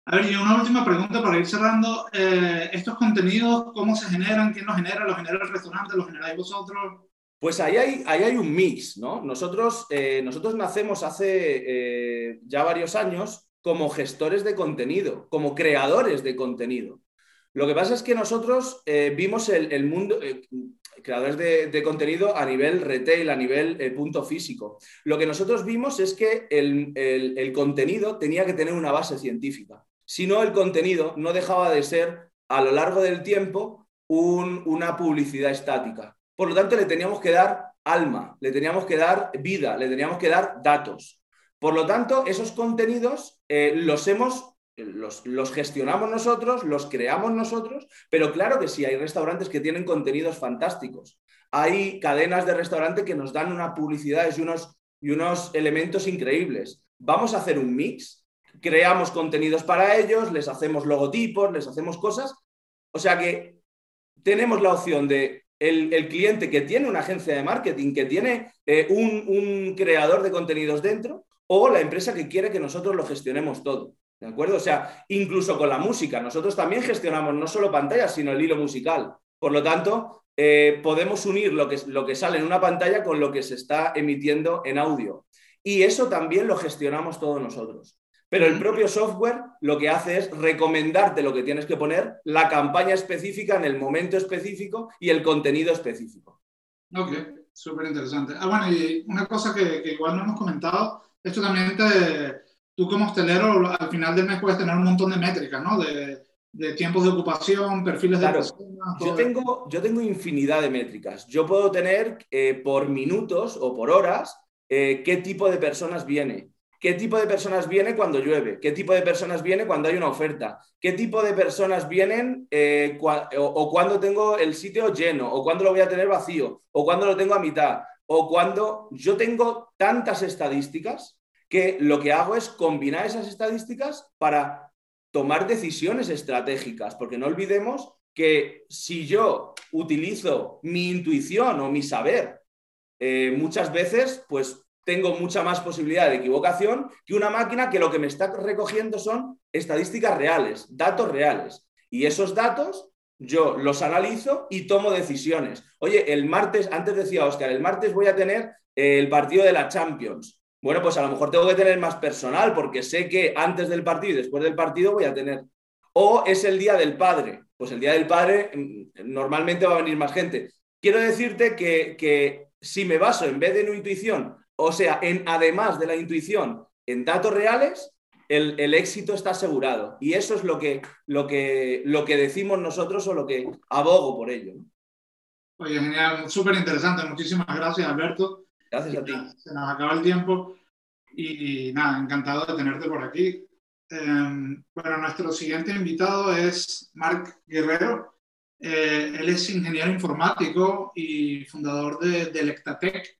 A ver, y una última pregunta para ir cerrando. Eh, ¿Estos contenidos cómo se generan? ¿Quién los genera? ¿Los genera el restaurante? ¿Los generáis vosotros? Pues ahí hay, ahí hay un mix, ¿no? Nosotros, eh, nosotros nacemos hace ya varios años como gestores de contenido, como creadores de contenido. Lo que pasa es que nosotros eh, vimos el, mundo, eh, creadores de, contenido a nivel retail, a nivel eh, punto físico. Lo que nosotros vimos es que el, contenido tenía que tener una base científica. Si no, el contenido no dejaba de ser a lo largo del tiempo una publicidad estática. Por lo tanto, le teníamos que dar alma, le teníamos que dar vida, le teníamos que dar datos. Por lo tanto, esos contenidos los hemos los, gestionamos nosotros, los creamos nosotros, pero claro que sí, hay restaurantes que tienen contenidos fantásticos. Hay cadenas de restaurante que nos dan una publicidad y unos, y unos elementos increíbles. Vamos a hacer un mix, creamos contenidos para ellos, les hacemos logotipos, les hacemos cosas. O sea que tenemos la opción de el, cliente que tiene una agencia de marketing, que tiene eh, un, un creador de contenidos dentro, o la empresa que quiere que nosotros lo gestionemos todo. ¿De acuerdo? O sea, incluso con la música, nosotros también gestionamos no solo pantallas, sino el hilo musical. Por lo tanto, eh, podemos unir lo que, lo que sale en una pantalla con lo que se está emitiendo en audio. Y eso también lo gestionamos todos nosotros. Pero el propio software lo que hace es recomendarte lo que tienes que poner, la campaña específica en el momento específico y el contenido específico. Ok, súper interesante. Ah, bueno, y una cosa que, que, igual no hemos comentado, esto también te, tú como hostelero al final del mes puedes tener un montón de métricas, ¿no? De, tiempos de ocupación, perfiles de personas. Yo tengo, yo tengo infinidad de métricas. Yo puedo tener eh, por minutos o por horas eh, qué tipo de personas viene, qué tipo de personas viene cuando llueve, qué tipo de personas viene cuando hay una oferta, qué tipo de personas vienen eh, o, o, cuando tengo el sitio lleno, o cuando lo voy a tener vacío, o cuando lo tengo a mitad, o cuando yo tengo tantas estadísticas que lo que hago es combinar esas estadísticas para tomar decisiones estratégicas, porque no olvidemos que si yo utilizo mi intuición o mi saber, eh, muchas veces pues tengo mucha más posibilidad de equivocación que una máquina que lo que me está recogiendo son estadísticas reales, datos reales. Y esos datos yo los analizo y tomo decisiones. Oye, el martes, antes decía Oscar, el martes voy a tener el partido de la Champions. Bueno, pues a lo mejor tengo que tener más personal porque sé que antes del partido y después del partido voy a tener. O es el día del padre. Pues el día del padre mm, normalmente va a venir más gente. Quiero decirte que, si me baso en vez de en intuición, o sea, en además de la intuición, en datos reales, el, éxito está asegurado. Y eso es lo que, lo, que, lo que decimos nosotros o lo que abogo por ello. Oye, genial, súper interesante. Muchísimas gracias, Alberto. Gracias a ti. Se nos acaba el tiempo y, nada, encantado de tenerte por aquí. Em, bueno, nuestro siguiente invitado es Marc Guerrero. Eh, él es ingeniero informático y fundador de, Electatec.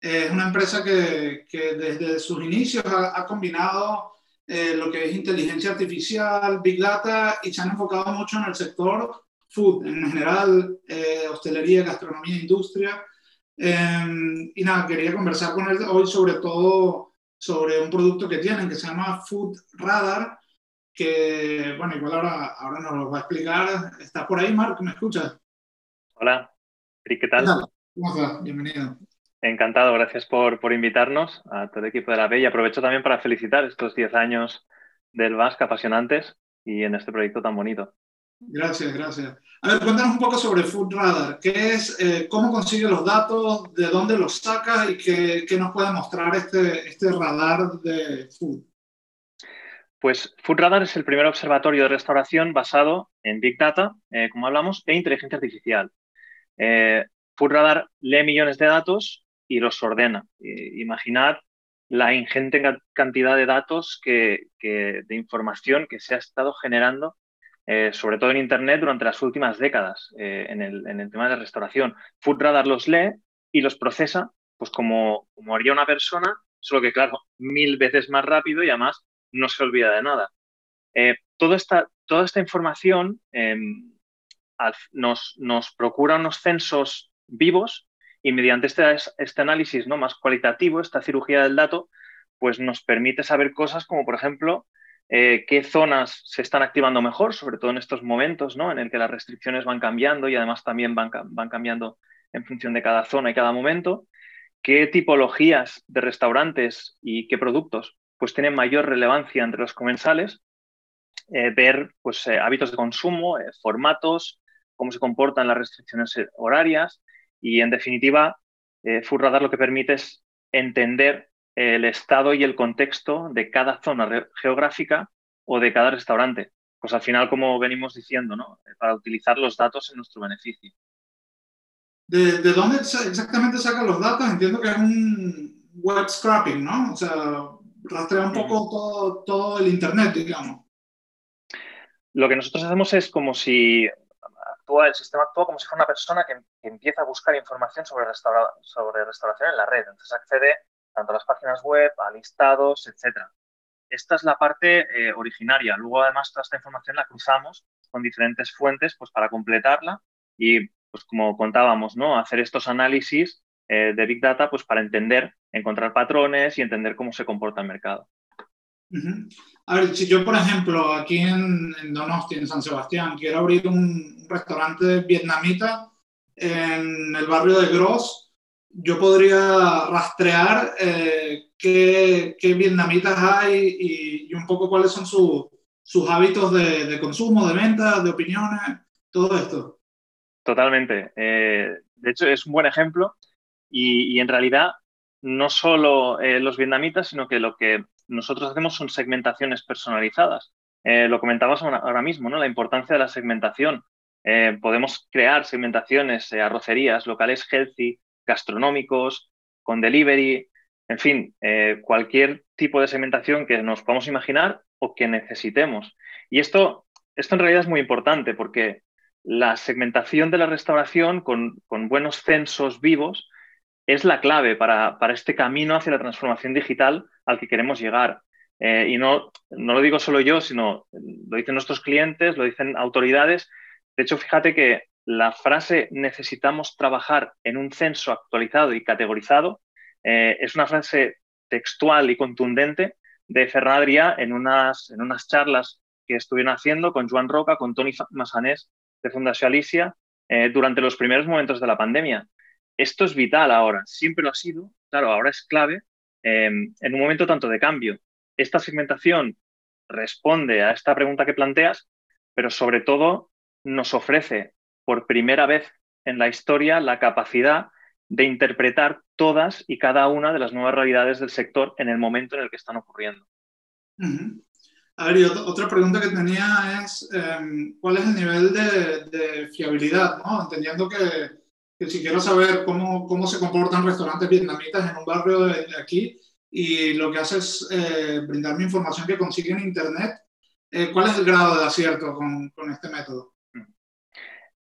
es una empresa que, que, desde sus inicios ha, combinado eh, lo que es inteligencia artificial, big data y se han enfocado mucho en el sector food en general, eh, hostelería, gastronomía, industria Em, y nada, quería conversar con él hoy sobre todo sobre un producto que tienen que se llama Food Radar, que, bueno, igual ahora, ahora nos lo va a explicar. ¿Estás por ahí, Marc? ¿Me escuchas? Hola, ¿qué tal? ¿Cómo estás? Bienvenido. Encantado, gracias por, por, invitarnos a todo el equipo de la B y aprovecho también para felicitar estos 10 años del VASC apasionantes y en este proyecto tan bonito. Gracias, gracias. A ver, cuéntanos un poco sobre Food Radar. ¿Qué es, eh, cómo consigue los datos, de dónde los saca y qué, qué, nos puede mostrar este, este radar de food? Pues Food Radar es el primer observatorio de restauración basado en Big Data, eh, como hablamos, e inteligencia artificial. Eh, Food Radar lee millones de datos y los ordena. imaginad la ingente cantidad de datos que, de información que se ha estado generando, eh, sobre todo en Internet, durante las últimas décadas eh, en, el, en, el, tema de restauración. Foodradar los lee y los procesa pues como, como haría una persona, solo que, claro, mil veces más rápido y además no se olvida de nada. Eh, toda, esta, toda esta información em, nos, nos procura unos censos vivos y mediante este, este análisis ¿no? más cualitativo, esta cirugía del dato, pues nos permite saber cosas como, por ejemplo, eh, qué zonas se están activando mejor, sobre todo en estos momentos ¿no? en el que las restricciones van cambiando y además también van, van cambiando en función de cada zona y cada momento, qué tipologías de restaurantes y qué productos pues tienen mayor relevancia entre los comensales, eh, ver pues, eh, hábitos de consumo, formatos, cómo se comportan las restricciones horarias, y en definitiva, Radar lo que permite es entender el estado y el contexto de cada zona geográfica o de cada restaurante. Pues al final, como venimos diciendo, ¿no? para utilizar los datos en nuestro beneficio. ¿De, dónde exactamente sacan los datos? Entiendo que es un web scrapping, ¿no? O sea, rastrea un poco todo, todo el Internet, digamos. Lo que nosotros hacemos es como si el sistema actúa como si fuera una persona que, empieza a buscar información sobre, sobre restauración en la red. Entonces accede tanto las páginas web, a listados, etc. Esta es la parte eh, originaria. Luego, además, toda esta información la cruzamos con diferentes fuentes pues, para completarla y, pues, como contábamos, ¿no? hacer estos análisis eh, de Big Data pues, para entender, encontrar patrones y entender cómo se comporta el mercado. A ver, si yo, por ejemplo, aquí en, Donosti, en San Sebastián, quiero abrir un restaurante vietnamita en el barrio de Gros, yo podría rastrear eh, qué, vietnamitas hay y, un poco cuáles son sus hábitos de, consumo, de venta, de opiniones, todo esto. Totalmente. Eh, de hecho, es un buen ejemplo y, en realidad no solo eh, los vietnamitas, sino que lo que nosotros hacemos son segmentaciones personalizadas. Lo comentabas ahora mismo, ¿no? La importancia de la segmentación. Podemos crear segmentaciones, arrocerías, locales healthy, gastronómicos, con delivery, en fin, cualquier tipo de segmentación que nos podamos imaginar o que necesitemos. Y esto, esto en realidad es muy importante porque la segmentación de la restauración con, con buenos censos vivos es la clave para, este camino hacia la transformación digital al que queremos llegar. Eh, y no, no lo digo solo yo, sino lo dicen nuestros clientes, lo dicen autoridades. De hecho, fíjate que la frase necesitamos trabajar en un censo actualizado y categorizado eh, es una frase textual y contundente de Ferradria en unas, en unas charlas que estuvieron haciendo con Joan Roca, con Tony Massanés de Fundación Alicia eh, durante los primeros momentos de la pandemia. Esto es vital ahora, siempre lo ha sido, claro, ahora es clave em, en un momento tanto de cambio. Esta segmentación responde a esta pregunta que planteas, pero sobre todo nos ofrece por primera vez en la historia la capacidad de interpretar todas y cada una de las nuevas realidades del sector en el momento en el que están ocurriendo. A ver, y otra pregunta que tenía es, em, ¿cuál es el nivel de, fiabilidad? ¿no? Entendiendo que si quiero saber cómo, cómo se comportan restaurantes vietnamitas en un barrio de, aquí y lo que hace es eh, brindarme información que consigue en Internet, eh, ¿cuál es el grado de acierto con, este método?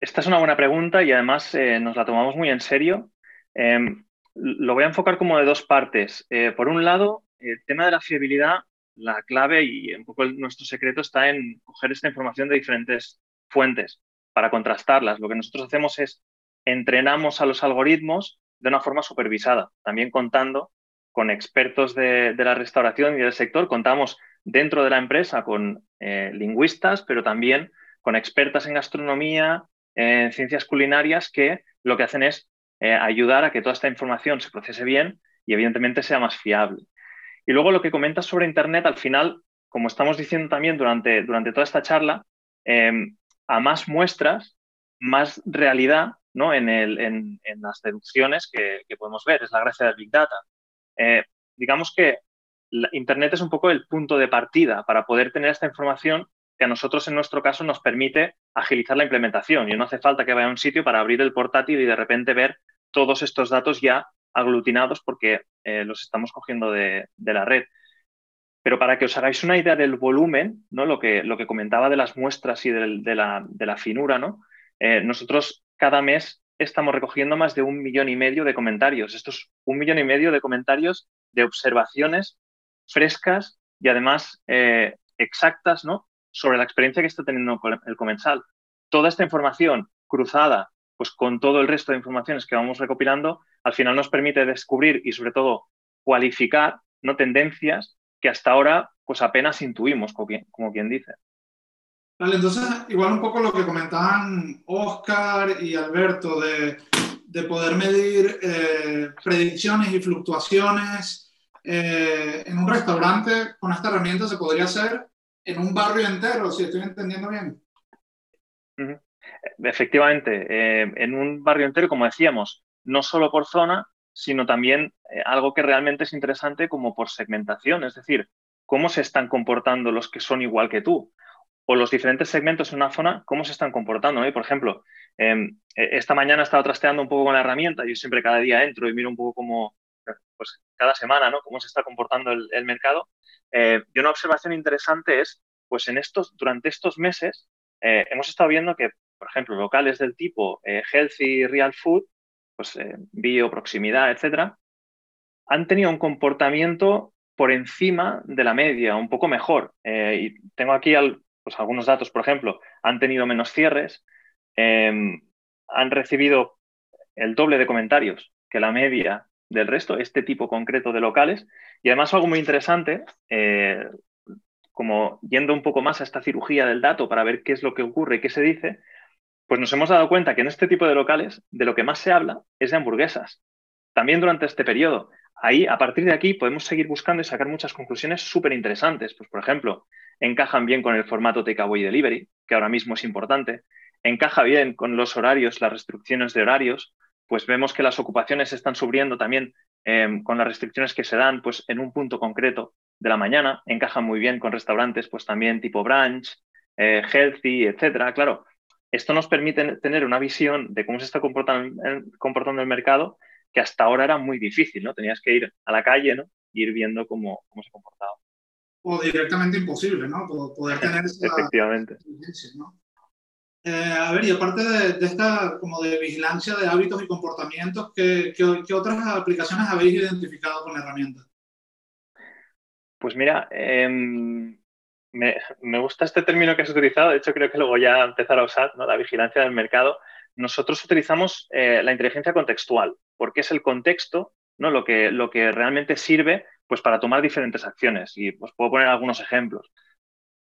Esta es una buena pregunta y además eh, nos la tomamos muy en serio. Em, lo voy a enfocar como de dos partes. Eh, por un lado, el tema de la fiabilidad, la clave y un poco nuestro secreto está en coger esta información de diferentes fuentes para contrastarlas. Lo que nosotros hacemos es entrenamos a los algoritmos de una forma supervisada, también contando con expertos de, la restauración y del sector, contamos dentro de la empresa con eh, lingüistas, pero también con expertas en gastronomía, en ciencias culinarias, que lo que hacen es eh, ayudar a que toda esta información se procese bien y evidentemente sea más fiable. Y luego lo que comentas sobre Internet, al final, como estamos diciendo también durante, durante toda esta charla, em, a más muestras, más realidad ¿no? en, el, en, las deducciones que, podemos ver. Es la gracia del Big Data. Eh, digamos que Internet es un poco el punto de partida para poder tener esta información que a nosotros en nuestro caso nos permite agilizar la implementación. Y no hace falta que vaya a un sitio para abrir el portátil y de repente ver todos estos datos ya aglutinados porque eh, los estamos cogiendo de, la red. Pero para que os hagáis una idea del volumen, ¿no? lo, que, lo que comentaba de las muestras y de, la, finura, ¿no? Eh, nosotros cada mes estamos recogiendo más de un millón y medio de comentarios. Esto es un millón y medio de comentarios de observaciones frescas y además eh, exactas ¿no? Sobre la experiencia que está teniendo el comensal. Toda esta información cruzada pues, con todo el resto de informaciones que vamos recopilando, al final nos permite descubrir y sobre todo cualificar ¿no? tendencias que hasta ahora pues apenas intuimos, como quien, dice. Vale, entonces igual un poco lo que comentaban Oscar y Alberto de, poder medir eh, predicciones y fluctuaciones eh, en un restaurante con esta herramienta se podría hacer en un barrio entero, si estoy entendiendo bien. Efectivamente, eh, en un barrio entero, como decíamos, no solo por zona, sino también eh, algo que realmente es interesante como por segmentación, es decir, cómo se están comportando los que son igual que tú o los diferentes segmentos en una zona, cómo se están comportando. Por ejemplo, em, e, esta mañana he estado trasteando un poco con la herramienta, yo siempre cada día entro y miro un poco cómo, pues cada semana, ¿no? Cómo se está comportando el, mercado. Eh, y una observación interesante es, pues en estos, durante estos meses eh, hemos estado viendo que, por ejemplo, locales del tipo eh, healthy, real food, pues bio, proximidad, etcétera, han tenido un comportamiento por encima de la media, un poco mejor. y tengo aquí pues algunos datos, por ejemplo, han tenido menos cierres, han recibido el doble de comentarios que la media del resto, este tipo concreto de locales. Y además algo muy interesante, eh, como yendo un poco más a esta cirugía del dato para ver qué es lo que ocurre y qué se dice, pues nos hemos dado cuenta que en este tipo de locales de lo que más se habla es de hamburguesas. También durante este periodo. Ahí, a partir de aquí, podemos seguir buscando y sacar muchas conclusiones súper interesantes. Pues, por ejemplo, encajan bien con el formato takeaway delivery, que ahora mismo es importante. Encaja bien con los horarios, las restricciones de horarios, pues vemos que las ocupaciones están subiendo también em, con las restricciones que se dan pues, en un punto concreto de la mañana, encajan muy bien con restaurantes pues también tipo brunch, eh, healthy, etcétera. Claro, esto nos permite tener una visión de cómo se está comportando, comportando el mercado que hasta ahora era muy difícil, ¿no? Tenías que ir a la calle, ¿no? Y ir viendo cómo, cómo se comportaba. O directamente imposible, ¿no? Poder tener esa Efectivamente. ¿no? Eh, a ver, y aparte de, esta como de vigilancia de hábitos y comportamientos, ¿qué, otras aplicaciones habéis identificado con la herramienta? Pues mira, em, me, gusta este término que has utilizado, de hecho creo que luego ya empezar a usar, ¿no? la vigilancia del mercado. Nosotros utilizamos eh, la inteligencia contextual, porque es el contexto ¿no? lo, que, lo que realmente sirve pues, para tomar diferentes acciones. Y os puedo poner algunos ejemplos.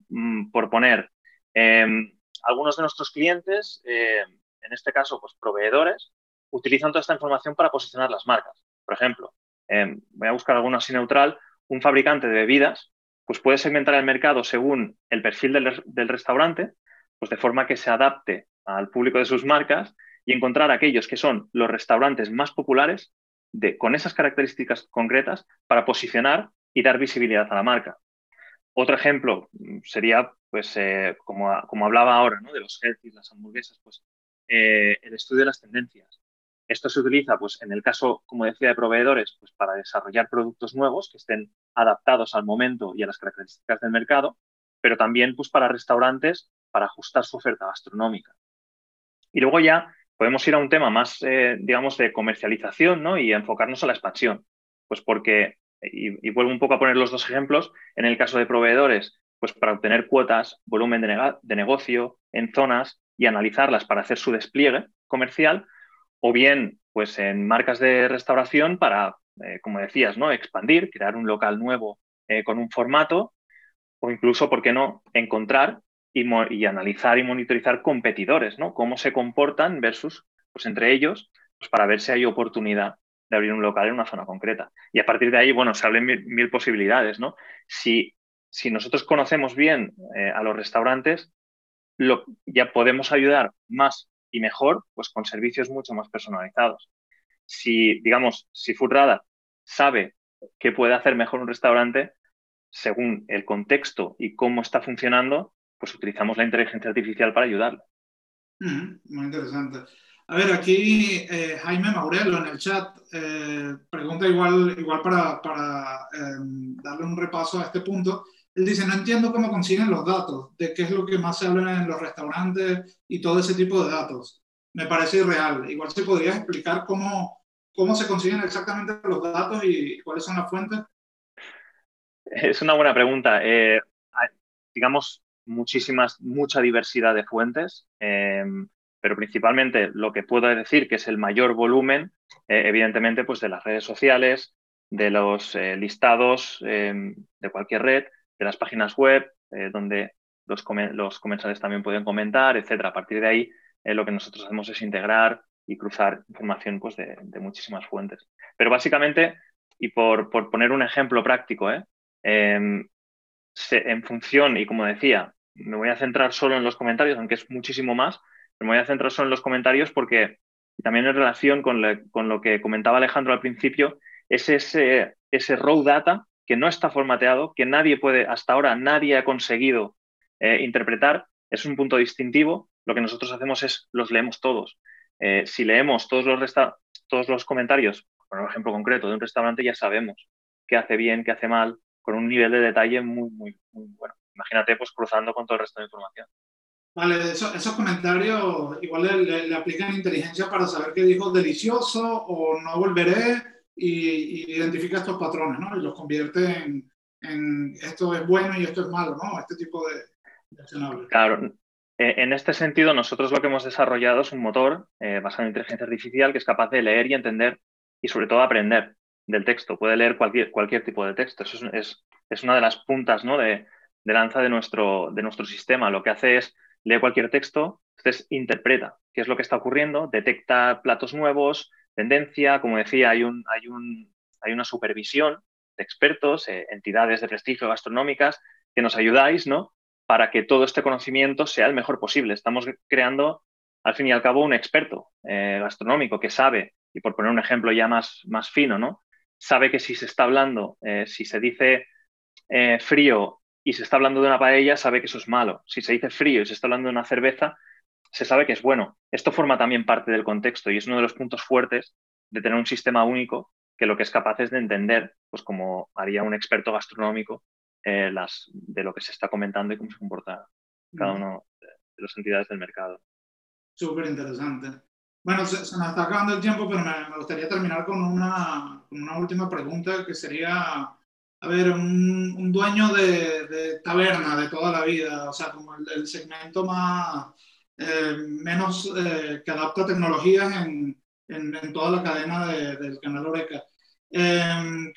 Mm, por poner, em, algunos de nuestros clientes, eh, en este caso, pues proveedores, utilizan toda esta información para posicionar las marcas. Por ejemplo, eh, voy a buscar alguno así neutral, un fabricante de bebidas, pues puede segmentar el mercado según el perfil del, restaurante, pues de forma que se adapte al público de sus marcas y encontrar aquellos que son los restaurantes más populares de, con esas características concretas para posicionar y dar visibilidad a la marca. Otro ejemplo sería, pues, eh, como, como, hablaba ahora, ¿no? de los healthy, las hamburguesas, pues, eh, el estudio de las tendencias. Esto se utiliza, pues, en el caso, como decía, de proveedores, pues, para desarrollar productos nuevos que estén adaptados al momento y a las características del mercado, pero también, pues, para restaurantes, para ajustar su oferta gastronómica. Y luego ya podemos ir a un tema más, eh, digamos, de comercialización, ¿no? Y enfocarnos a la expansión. Pues porque y, vuelvo un poco a poner los dos ejemplos, en el caso de proveedores, pues para obtener cuotas, volumen de, negocio en zonas y analizarlas para hacer su despliegue comercial, o bien pues en marcas de restauración para, eh, como decías, ¿no? expandir, crear un local nuevo eh, con un formato, o incluso, ¿por qué no?, encontrar y, y, analizar y monitorizar competidores, ¿no? Cómo se comportan versus, pues entre ellos, pues para ver si hay oportunidad de abrir un local en una zona concreta. Y a partir de ahí, bueno, se abren mil, posibilidades, ¿no? Si, si, nosotros conocemos bien eh, a los restaurantes, lo, ya podemos ayudar más y mejor, pues con servicios mucho más personalizados. Si, digamos, si Foodradar sabe qué puede hacer mejor un restaurante, según el contexto y cómo está funcionando, pues utilizamos la inteligencia artificial para ayudarle. muy interesante. A ver, aquí eh, Jaime Maurelo en el chat eh, pregunta igual, igual para, para em, darle un repaso a este punto. Él dice, no entiendo cómo consiguen los datos, de qué es lo que más se habla en los restaurantes y todo ese tipo de datos. Me parece irreal. Igual se podría explicar cómo, cómo se consiguen exactamente los datos y cuáles son las fuentes. Es una buena pregunta. Eh, digamos, muchísimas, mucha diversidad de fuentes. Em, pero principalmente lo que puedo decir que es el mayor volumen, eh, evidentemente, pues de las redes sociales, de los eh, listados em, de cualquier red, de las páginas web, eh, donde los, los, comensales también pueden comentar, etcétera. A partir de ahí, lo que nosotros hacemos es integrar y cruzar información pues, de, muchísimas fuentes. Pero básicamente, y por, por poner un ejemplo práctico, em, en función, y como decía, me voy a centrar solo en los comentarios, aunque es muchísimo más, me voy a centrar solo en los comentarios porque también en relación con, lo que comentaba Alejandro al principio, es ese, ese raw data que no está formateado, que nadie puede, hasta ahora nadie ha conseguido eh, interpretar, es un punto distintivo. Lo que nosotros hacemos es los leemos todos. Eh, si leemos todos los, todos los comentarios, por ejemplo concreto de un restaurante, ya sabemos qué hace bien, qué hace mal, con un nivel de detalle muy, muy, muy bueno. Imagínate pues cruzando con todo el resto de información. Vale, esos comentarios igual le, aplican inteligencia para saber qué dijo delicioso o no volveré y, identifica estos patrones, ¿no? Y los convierte en, esto es bueno y esto es malo, ¿no? Este tipo de, de Claro, e, en este sentido nosotros lo que hemos desarrollado es un motor eh, basado en inteligencia artificial que es capaz de leer y entender y sobre todo aprender del texto. Puede leer cualquier, cualquier tipo de texto. Eso es, es, una de las puntas ¿no? de, de lanza de nuestro, de nuestro sistema. Lo que hace es lee cualquier texto, entonces interpreta qué es lo que está ocurriendo, detecta platos nuevos, tendencia, como decía, hay, un, hay, un, hay una supervisión de expertos, eh, entidades de prestigio gastronómicas, que nos ayudáis, ¿no? Para que todo este conocimiento sea el mejor posible. Estamos creando, al fin y al cabo, un experto eh, gastronómico que sabe, y por poner un ejemplo ya más, más fino, ¿no? Sabe que si se está hablando, eh, si se dice frío y se está hablando de una paella, sabe que eso es malo. Si se dice frío y se está hablando de una cerveza, se sabe que es bueno. Esto forma también parte del contexto y es uno de los puntos fuertes de tener un sistema único que lo que es capaz es de entender, pues como haría un experto gastronómico, eh, las, de lo que se está comentando y cómo se comporta cada uno de las entidades del mercado. Súper interesante. Bueno, se, nos está acabando el tiempo, pero me, gustaría terminar con una, con una última pregunta que sería a ver, un, dueño de, taberna de toda la vida, o sea, como el, segmento más, eh, menos eh, que adapta tecnologías en, en, toda la cadena del canal Oreca. Em,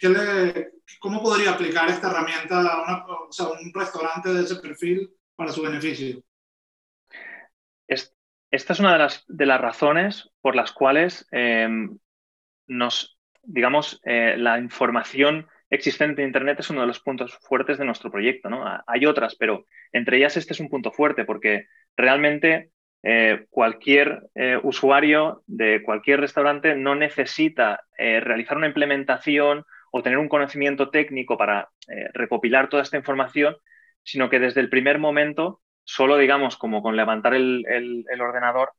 ¿Cómo podría aplicar esta herramienta a un restaurante de ese perfil para su beneficio? esta es una de las, de las razones por las cuales em, nos, digamos, eh, la información existente en Internet es uno de los puntos fuertes de nuestro proyecto. ¿no? Hay otras, pero entre ellas este es un punto fuerte porque realmente eh, cualquier eh, usuario de cualquier restaurante no necesita eh, realizar una implementación o tener un conocimiento técnico para recopilar toda esta información, sino que desde el primer momento, solo digamos como con levantar el, el ordenador,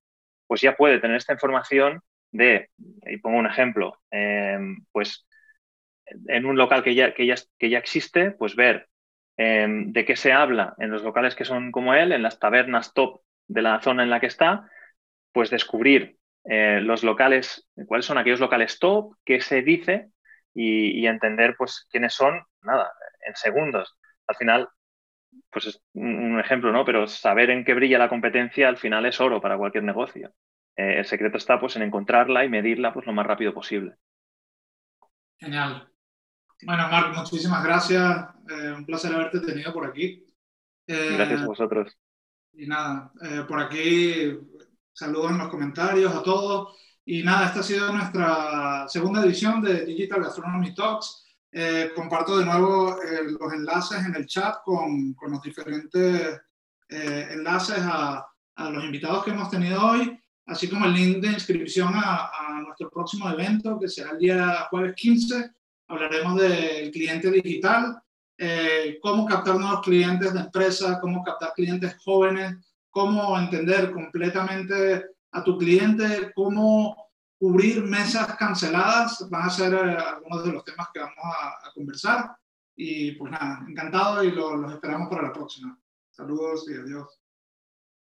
pues ya puede tener esta información de, y pongo un ejemplo, pues en un local que ya, que ya, que ya existe, pues ver em, de qué se habla en los locales que son como él, en las tabernas top de la zona en la que está, pues descubrir eh, los locales, cuáles son aquellos locales top, qué se dice y, entender pues quiénes son, nada, en segundos. Al final, pues es un ejemplo, ¿no? Pero saber en qué brilla la competencia al final es oro para cualquier negocio. Eh, el secreto está pues en encontrarla y medirla pues lo más rápido posible. Genial. Bueno, Marc, muchísimas gracias. Eh, un placer haberte tenido por aquí. Eh, gracias a vosotros. Y nada, eh, por aquí saludos en los comentarios a todos. Y nada, esta ha sido nuestra segunda edición de Digital Gastronomy Talks. Eh, comparto de nuevo eh, los enlaces en el chat con, con los diferentes eh, enlaces a, a, los invitados que hemos tenido hoy, así como el link de inscripción a, a nuestro próximo evento, que será el día jueves 15. Hablaremos del cliente digital, cómo captar nuevos clientes de empresa, cómo captar clientes jóvenes, cómo entender completamente a tu cliente, cómo cubrir mesas canceladas, van a ser eh, algunos de los temas que vamos a, conversar. Y pues nada, encantado y los esperamos para la próxima. Saludos y adiós.